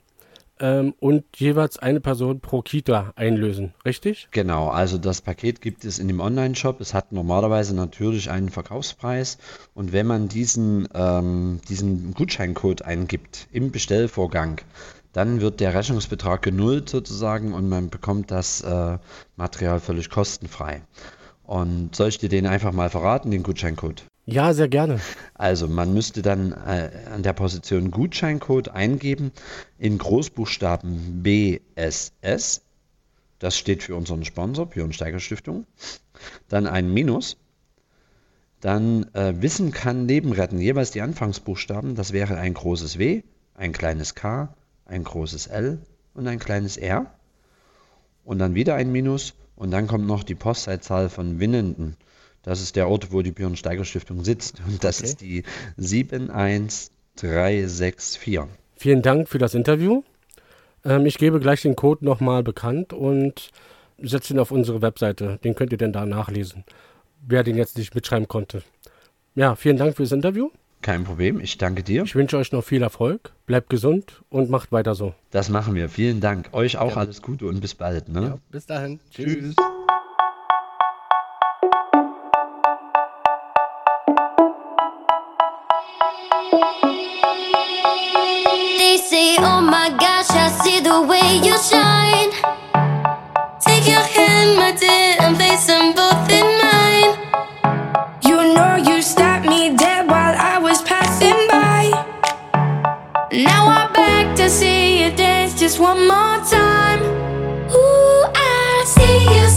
ähm, und jeweils eine Person pro Kita einlösen, richtig? Genau, also das Paket gibt es in dem Online-Shop. Es hat normalerweise natürlich einen Verkaufspreis und wenn man diesen, ähm, diesen Gutscheincode eingibt im Bestellvorgang, dann wird der Rechnungsbetrag genullt sozusagen und man bekommt das äh, Material völlig kostenfrei. Und soll ich dir den einfach mal verraten, den Gutscheincode? Ja, sehr gerne. Also man müsste dann äh, an der Position Gutscheincode eingeben in Großbuchstaben BSS. Das steht für unseren Sponsor, Björn Steiger Stiftung. Dann ein Minus. Dann äh, Wissen kann Leben retten. Jeweils die Anfangsbuchstaben. Das wäre ein großes W, ein kleines K, ein großes L und ein kleines R. Und dann wieder ein Minus. Und dann kommt noch die Postleitzahl von Winnenden. Das ist der Ort, wo die Björn Steiger Stiftung sitzt. Und das Okay. ist die 71364. Vielen Dank für das Interview. Ähm, ich gebe gleich den Code nochmal bekannt und setze ihn auf unsere Webseite. Den könnt ihr dann da nachlesen, wer den jetzt nicht mitschreiben konnte. Ja, vielen Dank fürs Interview. Kein Problem, ich danke dir. Ich wünsche euch noch viel Erfolg. Bleibt gesund und macht weiter so. Das machen wir. Vielen Dank. Euch auch alles Gute und bis bald. Ne? Bis dahin. Tschüss. They oh my gosh, I see the way you shine. Take your hand, my dear, and place them both in mine. You know you stopped me dead while I was passing by. Now I'm back to see you dance just one more time. Ooh, I see you,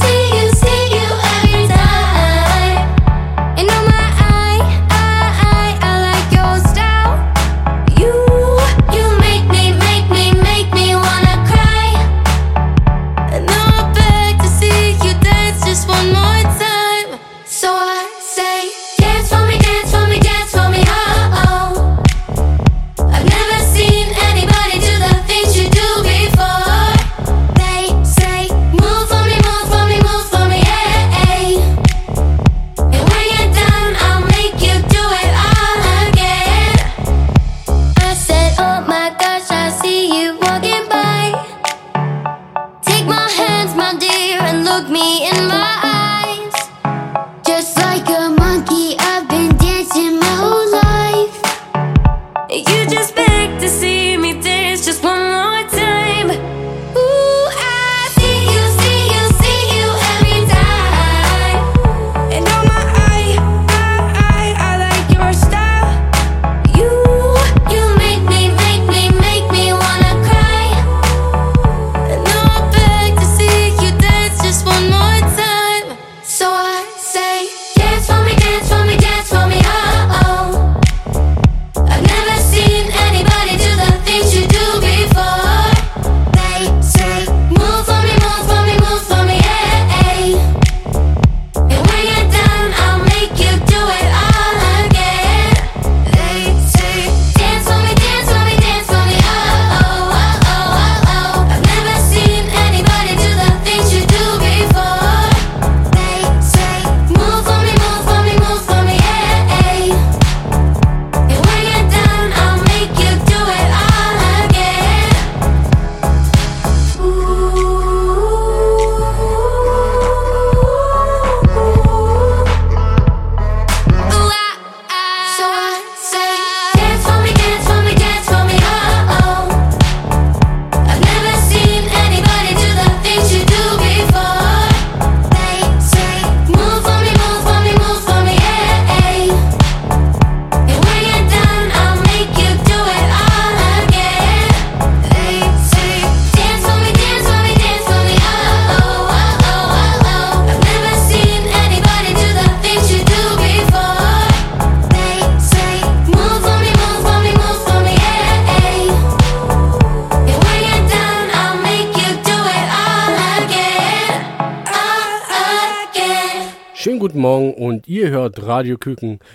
Radio.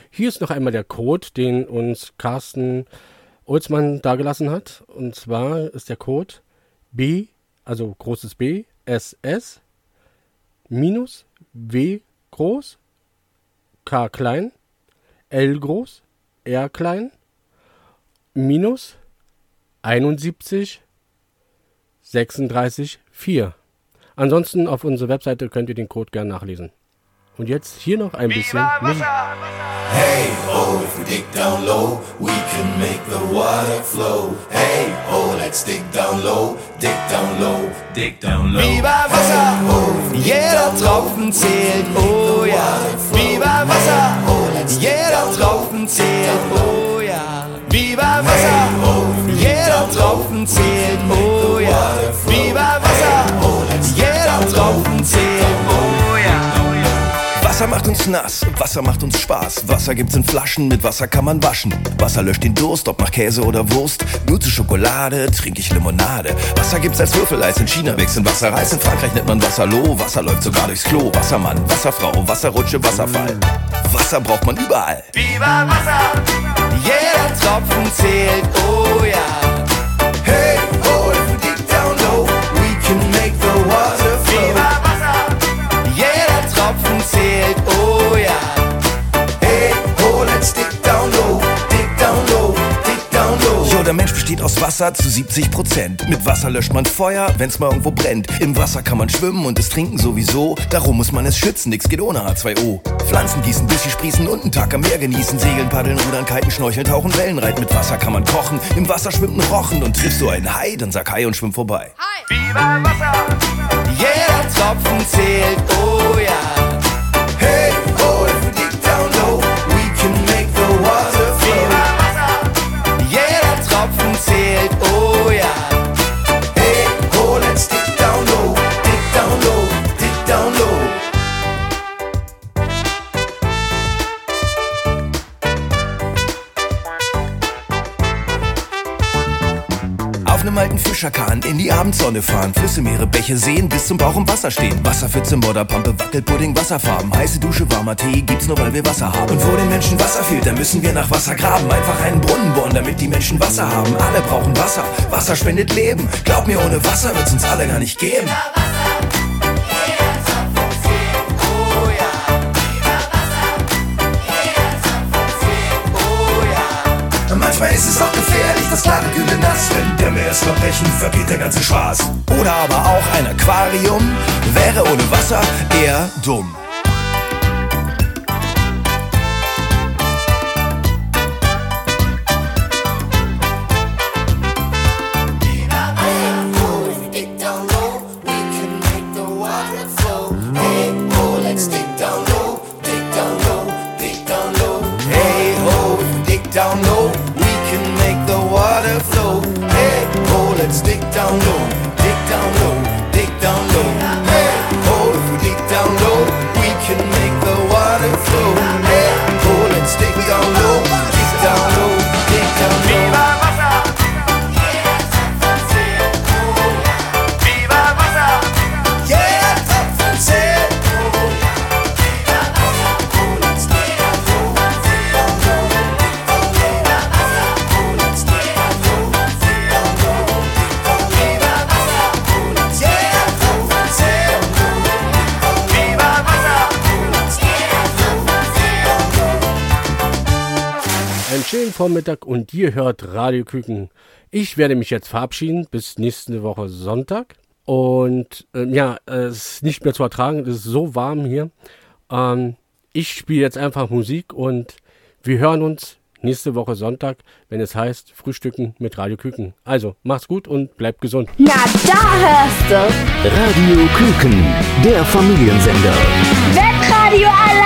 Hier ist noch einmal der Code, den uns Carsten Olsmann dagelassen hat. Und zwar ist der Code B, also großes B, SS, minus W groß, K klein, L groß, R klein, minus 71 36 4. Ansonsten auf unserer Webseite könnt ihr den Code gerne nachlesen. Und jetzt hier noch ein bisschen. Hey, oh, if we dig down low, we can make the water flow. Hey, oh, let's dig down low, dig down low, dig down low. Wie bei Wasser, jeder Tropfen zählt, oh ja. Wie bei Wasser, jeder Tropfen zählt, oh ja. Wie bei Wasser, jeder Tropfen zählt, oh ja. Wie bei Wasser, jeder Tropfen zählt, oh ja. Wasser macht uns nass, Wasser macht uns Spaß. Wasser gibt's in Flaschen, mit Wasser kann man waschen. Wasser löscht den Durst, ob nach Käse oder Wurst. Nur zu Schokolade trinke ich Limonade. Wasser gibt's als Würfeleis, in China wächst in Wasserreis. In Frankreich nennt man Wasserloh. Wasser läuft sogar durchs Klo. Wassermann, Wasserfrau, Wasserrutsche, Wasserfall. Wasser braucht man überall. Bei Wasser, jeder Tropfen zählt, oh ja. Tropfen zählt, oh ja. Hey, oh, let's dig down low, dig down low, dig down low. Jo, der Mensch besteht aus Wasser zu 70 Prozent. Mit Wasser löscht man Feuer, wenn's mal irgendwo brennt. Im Wasser kann man schwimmen und es trinken sowieso. Darum muss man es schützen, nix geht ohne H2O. Pflanzen gießen, bis sie sprießen und einen Tag am Meer genießen. Segeln, paddeln, rudern, kiten, schnorcheln, tauchen, Wellen reiten. Mit Wasser kann man kochen. Im Wasser schwimmt ein Rochen und triffst du einen Hai, dann sag Hai und schwimm vorbei. Wie bei Wasser, jeder Tropfen zählt, oh ja. Fischerkahn in die Abendsonne fahren. Flüsse, Meere, Bäche, Seen bis zum Bauch im Wasser stehen. Wasserpfütze, Modderpampe, Wackelpudding, Wasserfarben. Heiße Dusche, warmer Tee gibt's nur, weil wir Wasser haben. Und wo den Menschen Wasser fehlt, da müssen wir nach Wasser graben. Einfach einen Brunnen bohren, damit die Menschen Wasser haben. Alle brauchen Wasser. Wasser spendet Leben. Glaub mir, ohne Wasser wird's uns alle gar nicht geben. Manchmal ist es das klare kühle Nass. Wenn der Meer ist verbrechen, vergeht der ganze Spaß. Oder aber auch ein Aquarium wäre ohne Wasser eher dumm. Vormittag und ihr hört Radio Küken. Ich werde mich jetzt verabschieden bis nächste Woche Sonntag. Und ähm, ja, es ist nicht mehr zu ertragen, es ist so warm hier. Ähm, ich spiele jetzt einfach Musik und wir hören uns nächste Woche Sonntag, wenn es heißt Frühstücken mit Radio Küken. Also, macht's gut und bleibt gesund. Na, da hörst du. Radio Küken, der Familiensender. Webradio